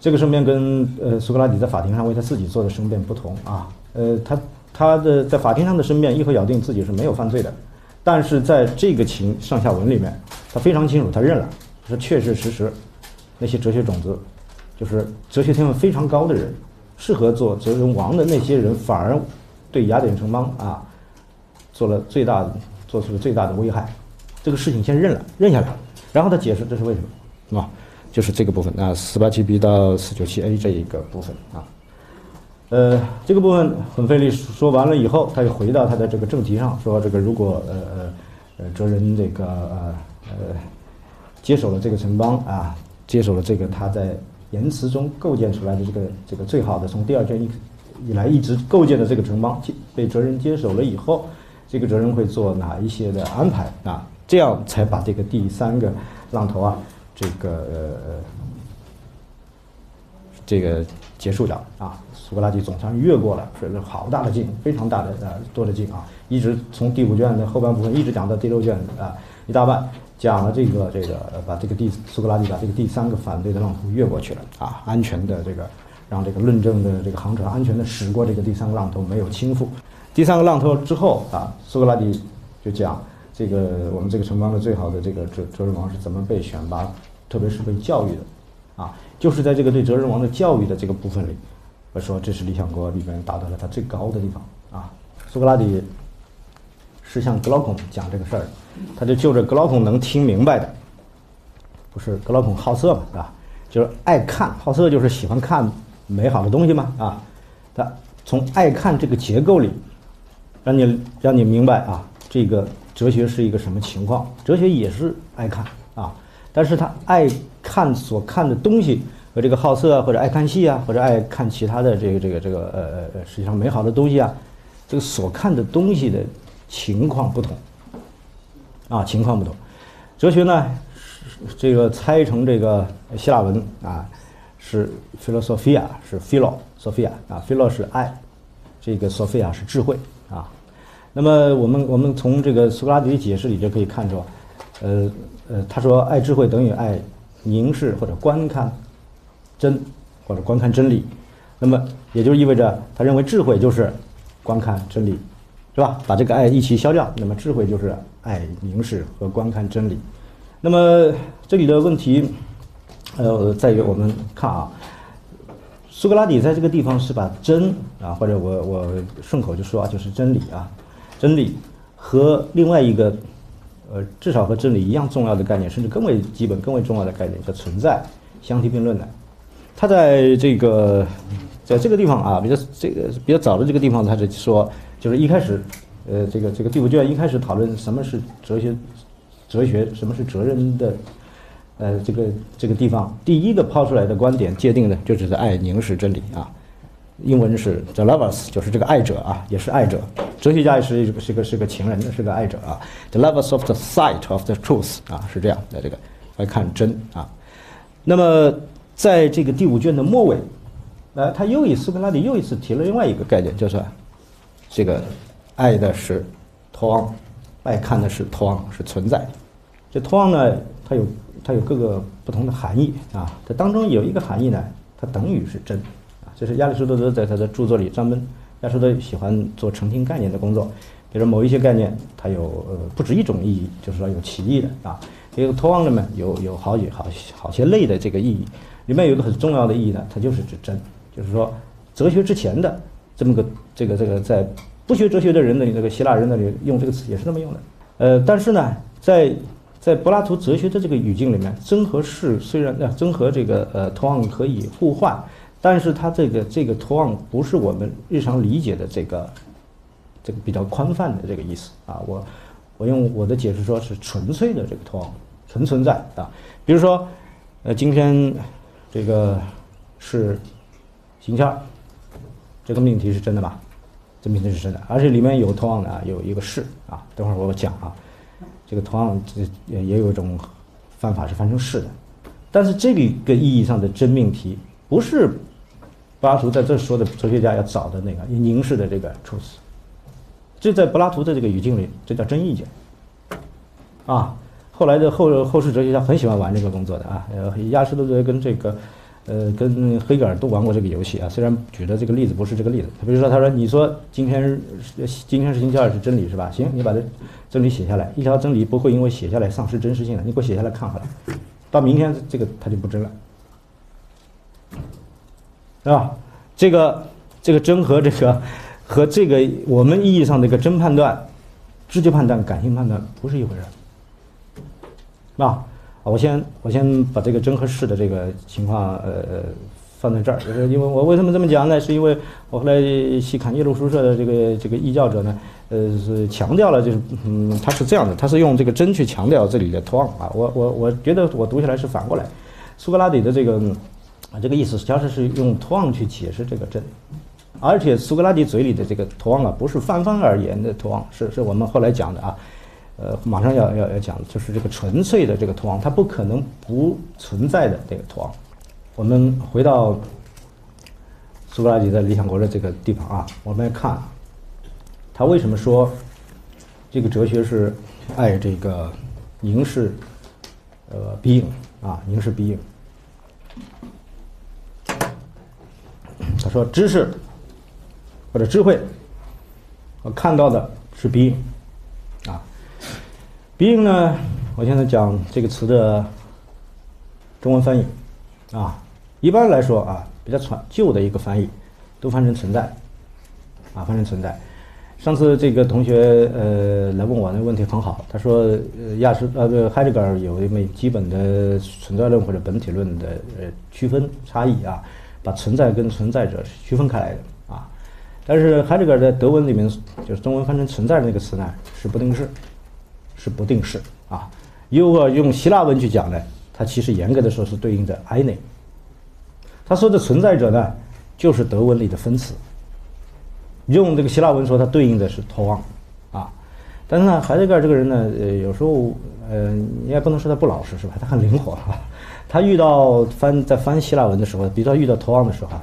这个申辩跟呃苏格拉底在法庭上为他自己做的申辩不同啊，呃他他的在法庭上的申辩一口咬定自己是没有犯罪的，但是在这个情上下文里面，他非常清楚，他认了，说确确实实那些哲学种子，就是哲学天分非常高的人，适合做哲人王的那些人反而。对雅典城邦啊，做了最大的，做出了最大的危害，这个事情先认了，认下来，然后他解释这是为什么，是吧？就是这个部分啊，四八七 B 到四九七 A 这一个部分啊，呃，这个部分很费力说完了以后，他又回到他的这个正题上，说这个如果呃呃呃哲人这个呃呃接手了这个城邦啊，接手了这个他在言辞中构建出来的这个这个最好的，从第二卷一。以来一直构建的这个城邦被哲人接手了以后，这个哲人会做哪一些的安排啊？这样才把这个第三个浪头啊，这个这个结束掉啊。苏格拉底总算越过了，是好大的劲，非常大的呃多的劲啊！一直从第五卷的后半部分一直讲到第六卷啊一大半，讲了这个这个把这个第苏格拉底把这个第三个反对的浪头越过去了啊，安全的这个。让这个论证的这个航程安全的驶过这个第三个浪头，没有倾覆。第三个浪头之后啊，苏格拉底就讲这个我们这个城邦的最好的这个哲哲人王是怎么被选拔，特别是被教育的，啊，就是在这个对哲人王的教育的这个部分里，我说这是理想国里边达到了它最高的地方啊。苏格拉底是向格劳孔讲这个事儿，他就就着格劳孔能听明白的，不是格劳孔好色嘛，是吧？就是爱看好色，就是喜欢看。美好的东西嘛，啊，他从爱看这个结构里，让你让你明白啊，这个哲学是一个什么情况？哲学也是爱看啊，但是他爱看所看的东西和这个好色啊，或者爱看戏啊，或者爱看其他的这个这个这个呃呃实际上美好的东西啊，这个所看的东西的情况不同，啊，情况不同。哲学呢，这个拆成这个希腊文啊。是 philosophia，是 philosophia 啊，philo 是爱，这个 sophia 是智慧啊。那么我们我们从这个苏格拉底的解释里就可以看出，呃呃，他说爱智慧等于爱凝视或者观看真或者观看真理。那么也就意味着他认为智慧就是观看真理，是吧？把这个爱一起消掉，那么智慧就是爱凝视和观看真理。那么这里的问题。呃，在于我们看啊，苏格拉底在这个地方是把真啊，或者我我顺口就说啊，就是真理啊，真理和另外一个呃，至少和真理一样重要的概念，甚至更为基本、更为重要的概念叫存在相提并论的。他在这个在这个地方啊，比较这个比较早的这个地方，他是说，就是一开始呃，这个这个第五卷一开始讨论什么是哲学，哲学什么是哲人的。呃，这个这个地方第一个抛出来的观点界定的，就只是爱凝视真理啊。英文是 the lovers，就是这个爱者啊，也是爱者。哲学家也是一个是个是个情人的，是个爱者啊。The lovers of the sight of the truth 啊，是这样的这个来看真啊。那么在这个第五卷的末尾，呃，他又以苏格拉底又一次提了另外一个概念，就是这个爱的是托旺，爱看的是托旺是存在。这托旺呢，它有它有各个不同的含义啊。它当中有一个含义呢，它等于是真啊。这是亚里士多德在他的著作里专门，亚里士多德喜欢做澄清概念的工作。比如某一些概念，它有呃不止一种意义，就是说有歧义的啊。这个托旺里面有有好几好好些类的这个意义，里面有个很重要的意义呢，它就是指真，就是说哲学之前的这么个这个这个在不学哲学的人的那个希腊人那里用这个词也是那么用的。呃，但是呢，在在柏拉图哲学的这个语境里面，真和事虽然呃真和这个呃托旺可以互换，但是它这个这个托旺不是我们日常理解的这个这个比较宽泛的这个意思啊。我我用我的解释说是纯粹的这个托旺，纯存在啊。比如说，呃，今天这个是星期二，这个命题是真的吧？这命题是真的，而且里面有托旺的啊，有一个是啊。等会儿我讲啊。这个同样，这也也有一种翻法是翻成是的，但是这个意义上的真命题，不是柏拉图在这说的哲学家要找的那个凝视的这个处词，这在柏拉图的这个语境里，这叫真意见。啊，后来的后后世哲学家很喜欢玩这个工作的啊，呃，亚里士多德跟这个。呃，跟黑格尔都玩过这个游戏啊。虽然举的这个例子不是这个例子，比如说，他说：“你说今天今天是星期二是真理是吧？行，你把这真理写下来。一条真理不会因为写下来丧失真实性的，你给我写下来看好了。到明天这个它就不真了，是吧？这个这个真和这个和这个我们意义上的一个真判断、直接判断、感性判断不是一回事，是吧？”啊，我先我先把这个真和事的这个情况呃放在这儿，因为我为什么这么讲呢？是因为我后来细看耶鲁书社的这个这个译教者呢，呃是强调了就是嗯他是这样的，他是用这个真去强调这里的托啊，我我我觉得我读下来是反过来，苏格拉底的这个啊这个意思，实际是用托旺去解释这个真，而且苏格拉底嘴里的这个托旺啊，不是泛泛而言的托旺，是是我们后来讲的啊。呃，马上要要要讲，就是这个纯粹的这个图王，它不可能不存在的这个图王。我们回到苏格拉底的《理想国》的这个地方啊，我们来看他为什么说这个哲学是爱这个凝视呃鼻影啊，凝视鼻影。他说，知识或者智慧，我看到的是鼻影。鼻影呢？我现在讲这个词的中文翻译啊，一般来说啊，比较传旧的一个翻译，都翻成存在啊，翻成存在。上次这个同学呃来问我那个问题很好，他说亚什呃对海德格尔有一枚基本的存在论或者本体论的呃区分差异啊，把存在跟存在者是区分开来的啊。但是海德格尔在德文里面就是中文翻成存在的那个词呢是不定式。是不定式啊，如果用希腊文去讲呢，它其实严格的说是对应的 i n e 他说的存在者呢，就是德文里的分词。用这个希腊文说，它对应的是托旺啊。但是呢，海德格尔这个人呢，呃，有时候呃，你也不能说他不老实是吧？他很灵活啊。他遇到翻在翻希腊文的时候，比如说遇到托旺的时候啊，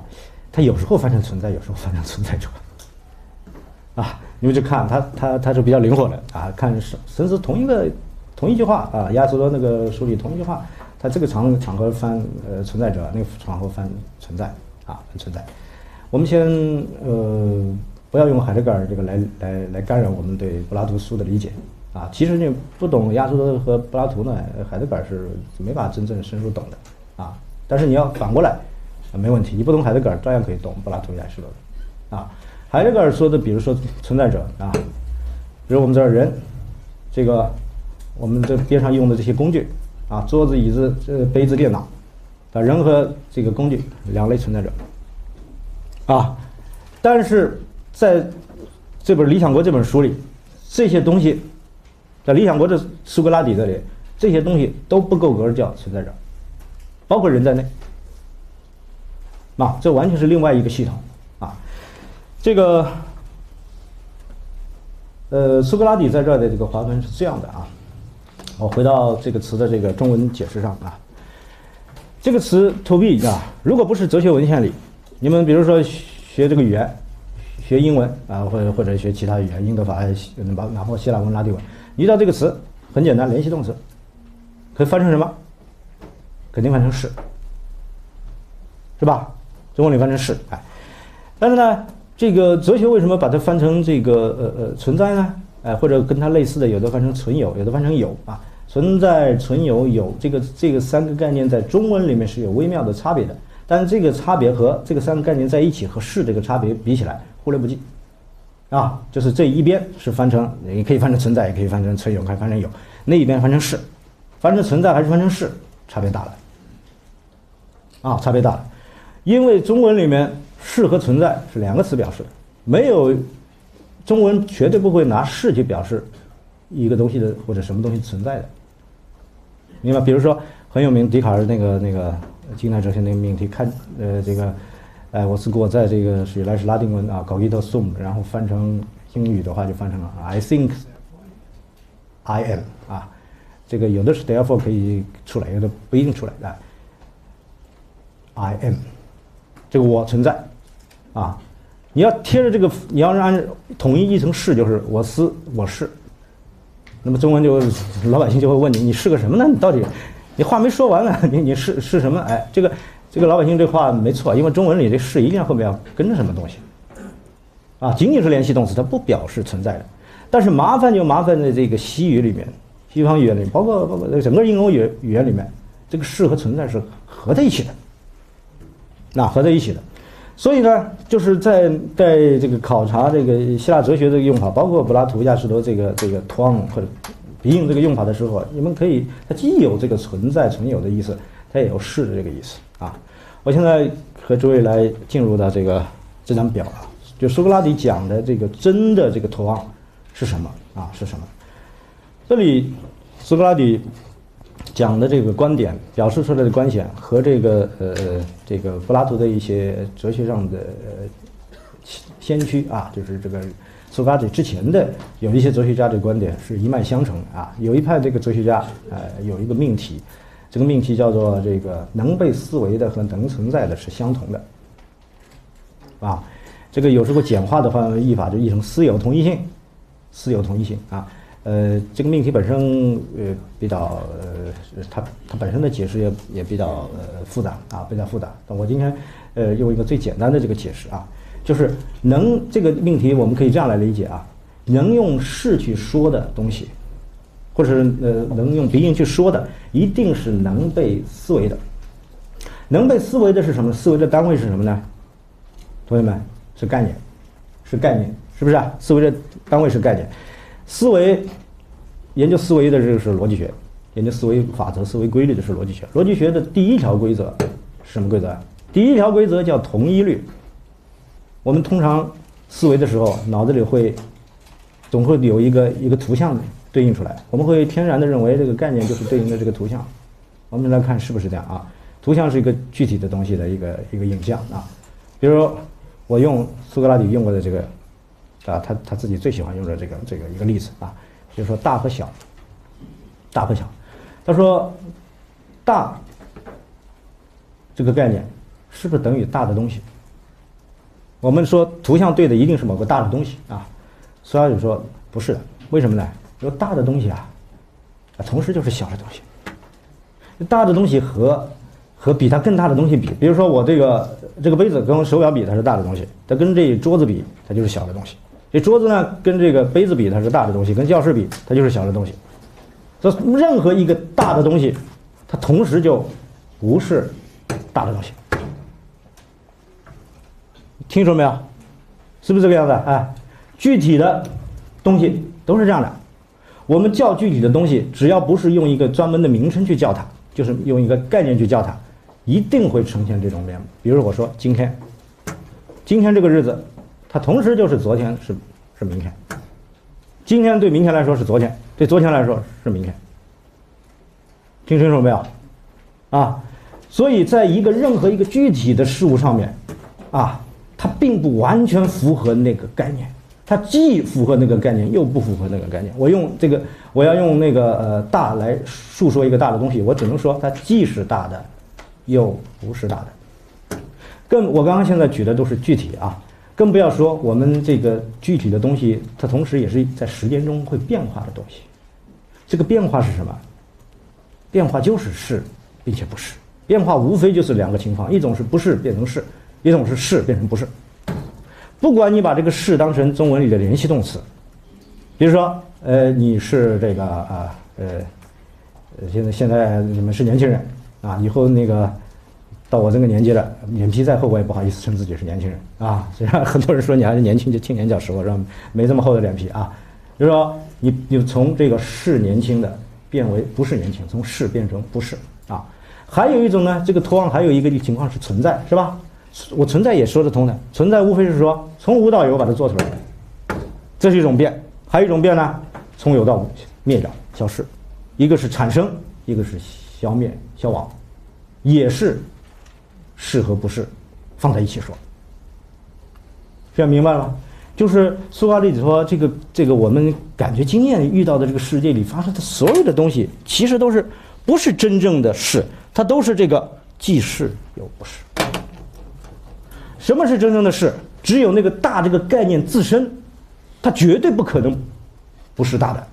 他有时候翻成存在，有时候翻成存在者啊。你们就看他，他他是比较灵活的啊，看是甚至同一个同一句话啊，亚瑟多那个书里同一句话，他这个场场合翻呃存在者，那个场合翻存在啊，存在。我们先呃不要用海德格尔这个来来来干扰我们对柏拉图书的理解啊。其实你不懂亚瑟多和柏拉图呢，海德格尔是没法真正深入懂的啊。但是你要反过来，没问题，你不懂海德格尔，照样可以懂柏拉图、亚瑟多的啊。海德格尔说的，比如说存在者啊，比如我们这儿人，这个我们这边上用的这些工具啊，桌子、椅子、这杯子、电脑，啊，人和这个工具两类存在者啊。但是在这本《理想国》这本书里，这些东西在《理想国》的苏格拉底这里，这些东西都不够格叫存在者，包括人在内。啊，这完全是另外一个系统。啊这个，呃，苏格拉底在这儿的这个划分是这样的啊。我回到这个词的这个中文解释上啊。这个词 to be 啊，如果不是哲学文献里，你们比如说学这个语言，学英文啊，或者或者学其他语言，英德法，哪哪怕希腊文、拉丁文，遇到这个词很简单，联系动词，可以翻成什么？肯定翻成是，是吧？中文里翻成是，哎，但是呢，这个哲学为什么把它翻成这个呃呃存在呢？哎，或者跟它类似的，有的翻成存有，有的翻成有啊。存在、存有、有这个这个三个概念在中文里面是有微妙的差别的，但是这个差别和这个三个概念在一起和是这个差别比起来忽略不计，啊，就是这一边是翻成，也可以翻成存在，也可以翻成存有，可以翻成有，那一边翻成是，翻成存在还是翻成是，差别大了，啊，差别大了，因为中文里面是和存在是两个词表示的，没有中文绝对不会拿是去表示一个东西的或者什么东西存在的。明白？比如说很有名，笛卡尔那个那个近代哲学那个命题，看呃这个，哎，我是给我在这个是原来是拉丁文啊，cogito sum，然后翻成英语的话就翻成了 I think I am 啊，这个有的是 therefore 可以出来，有的不一定出来的。I am，这个我存在啊，你要贴着这个，你要让统一译成是，就是我思我是。那么中文就老百姓就会问你，你是个什么呢？你到底，你话没说完呢，你你是是什么？哎，这个这个老百姓这话没错，因为中文里这是一定后面要跟着什么东西，啊，仅仅是联系动词，它不表示存在的。但是麻烦就麻烦在这个西语里面，西方语言里，包括包括整个英欧语语言里面，这个是和存在是合在一起的，那合在一起的。所以呢，就是在在这个考察这个希腊哲学这个用法，包括柏拉图、亚里士多这个这个图案或者比应这个用法的时候，你们可以，它既有这个存在存有的意思，它也有是的这个意思啊。我现在和诸位来进入到这个这张表啊，就苏格拉底讲的这个真的这个图案是什么啊？是什么？这里苏格拉底。讲的这个观点表示出来的观点和这个呃这个柏拉图的一些哲学上的先驱啊，就是这个苏格拉底之前的有一些哲学家的观点是一脉相承啊。有一派这个哲学家呃有一个命题，这个命题叫做这个能被思维的和能存在的是相同的啊。这个有时候简化的话译法就译成私有同一性，私有同一性啊。呃，这个命题本身呃比较呃，它它本身的解释也也比较呃复杂啊，比较复杂。但我今天呃用一个最简单的这个解释啊，就是能这个命题我们可以这样来理解啊，能用是去说的东西，或者是呃能用鼻音去说的，一定是能被思维的。能被思维的是什么？思维的单位是什么呢？同学们是概念，是概念，是不是啊？思维的单位是概念。思维研究思维的这个是逻辑学，研究思维法则、思维规律的是逻辑学。逻辑学的第一条规则是什么规则？第一条规则叫同一律。我们通常思维的时候，脑子里会总会有一个一个图像对应出来，我们会天然的认为这个概念就是对应的这个图像。我们来看是不是这样啊？图像是一个具体的东西的一个一个影像啊。比如我用苏格拉底用过的这个。啊，他他自己最喜欢用的这个这个一个例子啊，就是说大和小，大和小。他说，大这个概念是不是等于大的东西？我们说图像对的一定是某个大的东西啊。苏格拉底说不是的，为什么呢？有大的东西啊，啊，同时就是小的东西。大的东西和和比它更大的东西比，比如说我这个这个杯子跟手表比，它是大的东西；它跟这桌子比，它就是小的东西。这桌子呢，跟这个杯子比，它是大的东西；跟教室比，它就是小的东西。这任何一个大的东西，它同时就不是大的东西。听说没有？是不是这个样子？哎，具体的东西都是这样的。我们叫具体的东西，只要不是用一个专门的名称去叫它，就是用一个概念去叫它，一定会呈现这种面目。比如我说今天，今天这个日子。它同时就是昨天是是明天，今天对明天来说是昨天，对昨天来说是明天。听清楚没有？啊，所以在一个任何一个具体的事物上面，啊，它并不完全符合那个概念，它既符合那个概念，又不符合那个概念。我用这个，我要用那个呃大来述说一个大的东西，我只能说它既是大的，又不是大的。更我刚刚现在举的都是具体啊，更不要说我们这个具体的东西，它同时也是在时间中会变化的东西。这个变化是什么？变化就是是，并且不是。变化无非就是两个情况，一种是不是变成是，一种是是变成不是。不管你把这个是当成中文里的联系动词，比如说，呃，你是这个啊，呃，现在现在你们是年轻人啊，以后那个到我这个年纪了，脸皮再厚我也不好意思称自己是年轻人啊。虽然很多人说你还是年轻就青年教师，我说没这么厚的脸皮啊。就是说，你你从这个是年轻的变为不是年轻，从是变成不是啊。还有一种呢，这个托旺还有一个情况是存在，是吧？我存在也说得通的，存在无非是说从无到有把它做出来，这是一种变。还有一种变呢，从有到无灭掉消失，一个是产生，一个是消灭消亡，也是是和不是放在一起说，这样明白了？就是苏格拉底说，这个这个我们感觉经验遇到的这个世界里发生的所有的东西，其实都是不是真正的是。它都是这个既是又不是。什么是真正的是？只有那个大这个概念自身，它绝对不可能不是大的。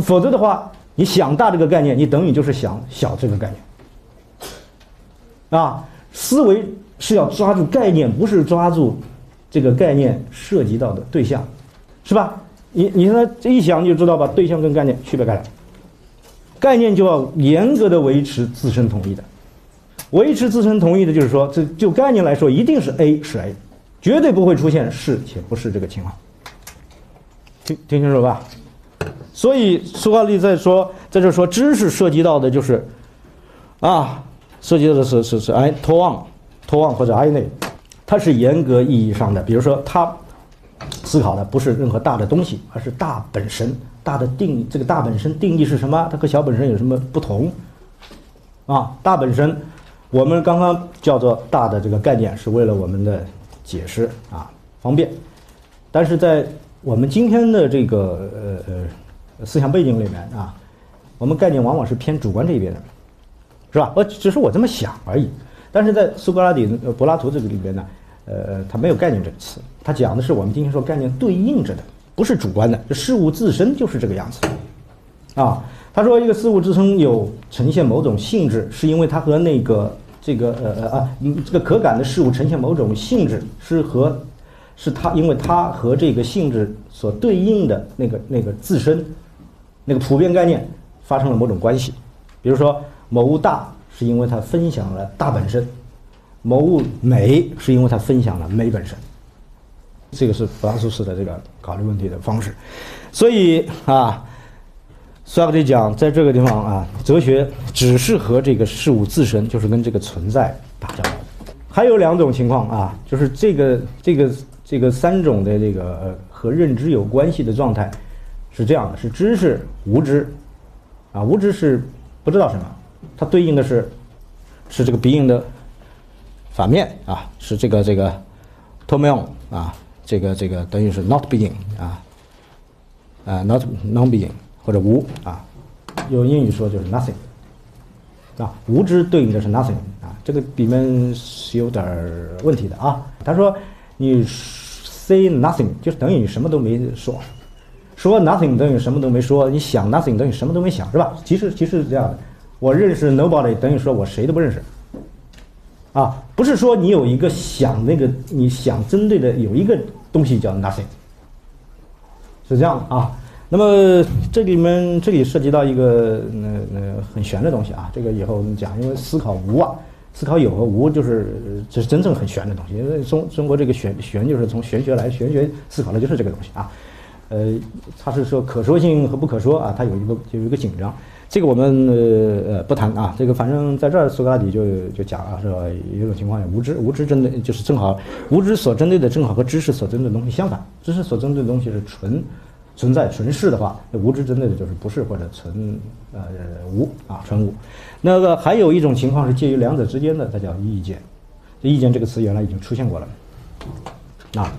否则的话，你想大这个概念，你等于就是想小这个概念。啊，思维是要抓住概念，不是抓住这个概念涉及到的对象，是吧？你你现在这一想，你就知道把对象跟概念区别开来。概念就要严格的维持自身统一的，维持自身同意的就是说，这就概念来说，一定是 A 是 A，绝对不会出现是且不是这个情况。听听清楚吧？所以苏格拉底在说，在这说知识涉及到的就是，啊，涉及到的是是是哎托望，托望或者 I 内，它是严格意义上的，比如说他思考的不是任何大的东西，而是大本身。大的定这个大本身定义是什么？它和小本身有什么不同？啊，大本身，我们刚刚叫做大的这个概念，是为了我们的解释啊方便。但是在我们今天的这个呃呃思想背景里面啊，我们概念往往是偏主观这一边的，是吧？我只是我这么想而已。但是在苏格拉底、柏拉图这个里边呢，呃，他没有概念这个词，他讲的是我们今天说概念对应着的。不是主观的，事物自身就是这个样子，啊，他说一个事物自身有呈现某种性质，是因为它和那个这个呃呃啊，这个可感的事物呈现某种性质，是和是它，因为它和这个性质所对应的那个那个自身那个普遍概念发生了某种关系，比如说某物大是因为它分享了大本身，某物美是因为它分享了美本身。这个是柏拉图式的这个考虑问题的方式，所以啊，苏格拉底讲，在这个地方啊，哲学只是和这个事物自身，就是跟这个存在打交道。还有两种情况啊，就是这个这个这个三种的这个和认知有关系的状态是这样的：是知识无知，啊，无知是不知道什么，它对应的是是这个 being 的反面啊，是这个这个 t o m e o n 啊。这个这个等于是 not being 啊，啊 not non being 或者无啊，用英语说就是 nothing 啊，无知对应的是 nothing 啊，这个里面是有点问题的啊。他说你 say nothing 就是等于你什么都没说，说 nothing 等于什么都没说，你想 nothing 等于什么都没想是吧？其实其实是这样的，我认识 nobody 等于说我谁都不认识。啊，不是说你有一个想那个你想针对的有一个东西叫 nothing，是这样的啊。那么这里面这里涉及到一个那那很玄的东西啊，这个以后我们讲，因为思考无啊，思考有和无就是这是真正很玄的东西。因为中中国这个玄玄就是从玄学来，玄学思考的就是这个东西啊。呃，他是说可说性和不可说啊，它有一个有一个紧张。这个我们呃不谈啊，这个反正在这儿苏格拉底就就讲啊，说有一种情况无知，无知针对就是正好无知所针对的正好和知识所针对的东西相反，知识所针对的东西是纯存在纯是的话，那无知针对的就是不是或者纯呃无啊纯无。那个还有一种情况是介于两者之间的，它叫意见。这意见这个词原来已经出现过了啊，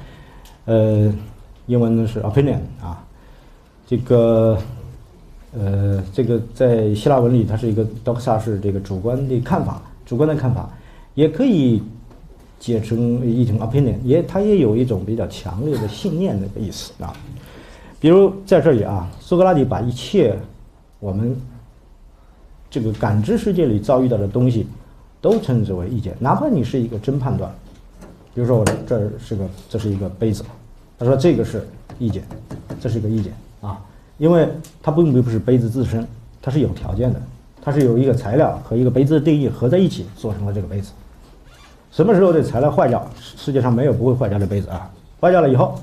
呃，英文呢是 opinion 啊，这个。呃，这个在希腊文里，它是一个 doxa 是这个主观的看法，主观的看法，也可以解成一种 opinion，也它也有一种比较强烈的信念那个意思啊。比如在这里啊，苏格拉底把一切我们这个感知世界里遭遇到的东西，都称之为意见，哪怕你是一个真判断。比如说我这是个，这是一个杯子，他说这个是意见，这是一个意见啊，因为它并不是杯子自身，它是有条件的，它是有一个材料和一个杯子的定义合在一起做成了这个杯子。什么时候这材料坏掉？世界上没有不会坏掉的杯子啊，坏掉了以后，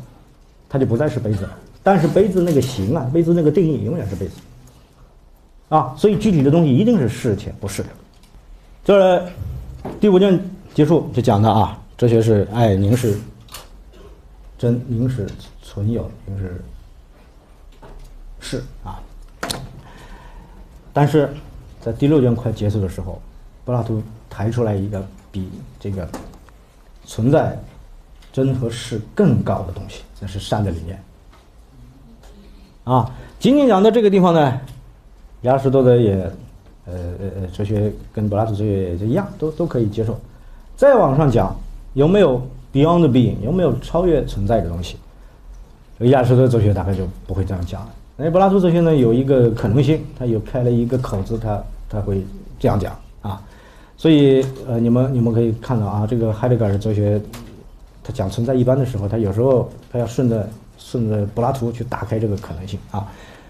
它就不再是杯子了。但是杯子那个形啊，杯子那个定义永远是杯子啊，所以具体的东西一定是是且不是的。这第五卷结束就讲到啊。哲学是爱凝视真，凝视存有，凝视是啊。但是在第六卷快结束的时候，柏拉图抬出来一个比这个存在真和是更高的东西，这是善的理念。啊，仅仅讲到这个地方呢，亚里士多德也，呃呃呃，哲学跟柏拉图哲学也一样，都都可以接受。再往上讲。有没有 beyond being？有没有超越存在的东西？这个亚里士多德哲学大概就不会这样讲了。那柏拉图哲学呢，有一个可能性，他有开了一个口子，他他会这样讲啊。所以呃，你们你们可以看到啊，这个海德格尔哲学，他讲存在一般的时候，他有时候他要顺着顺着柏拉图去打开这个可能性啊。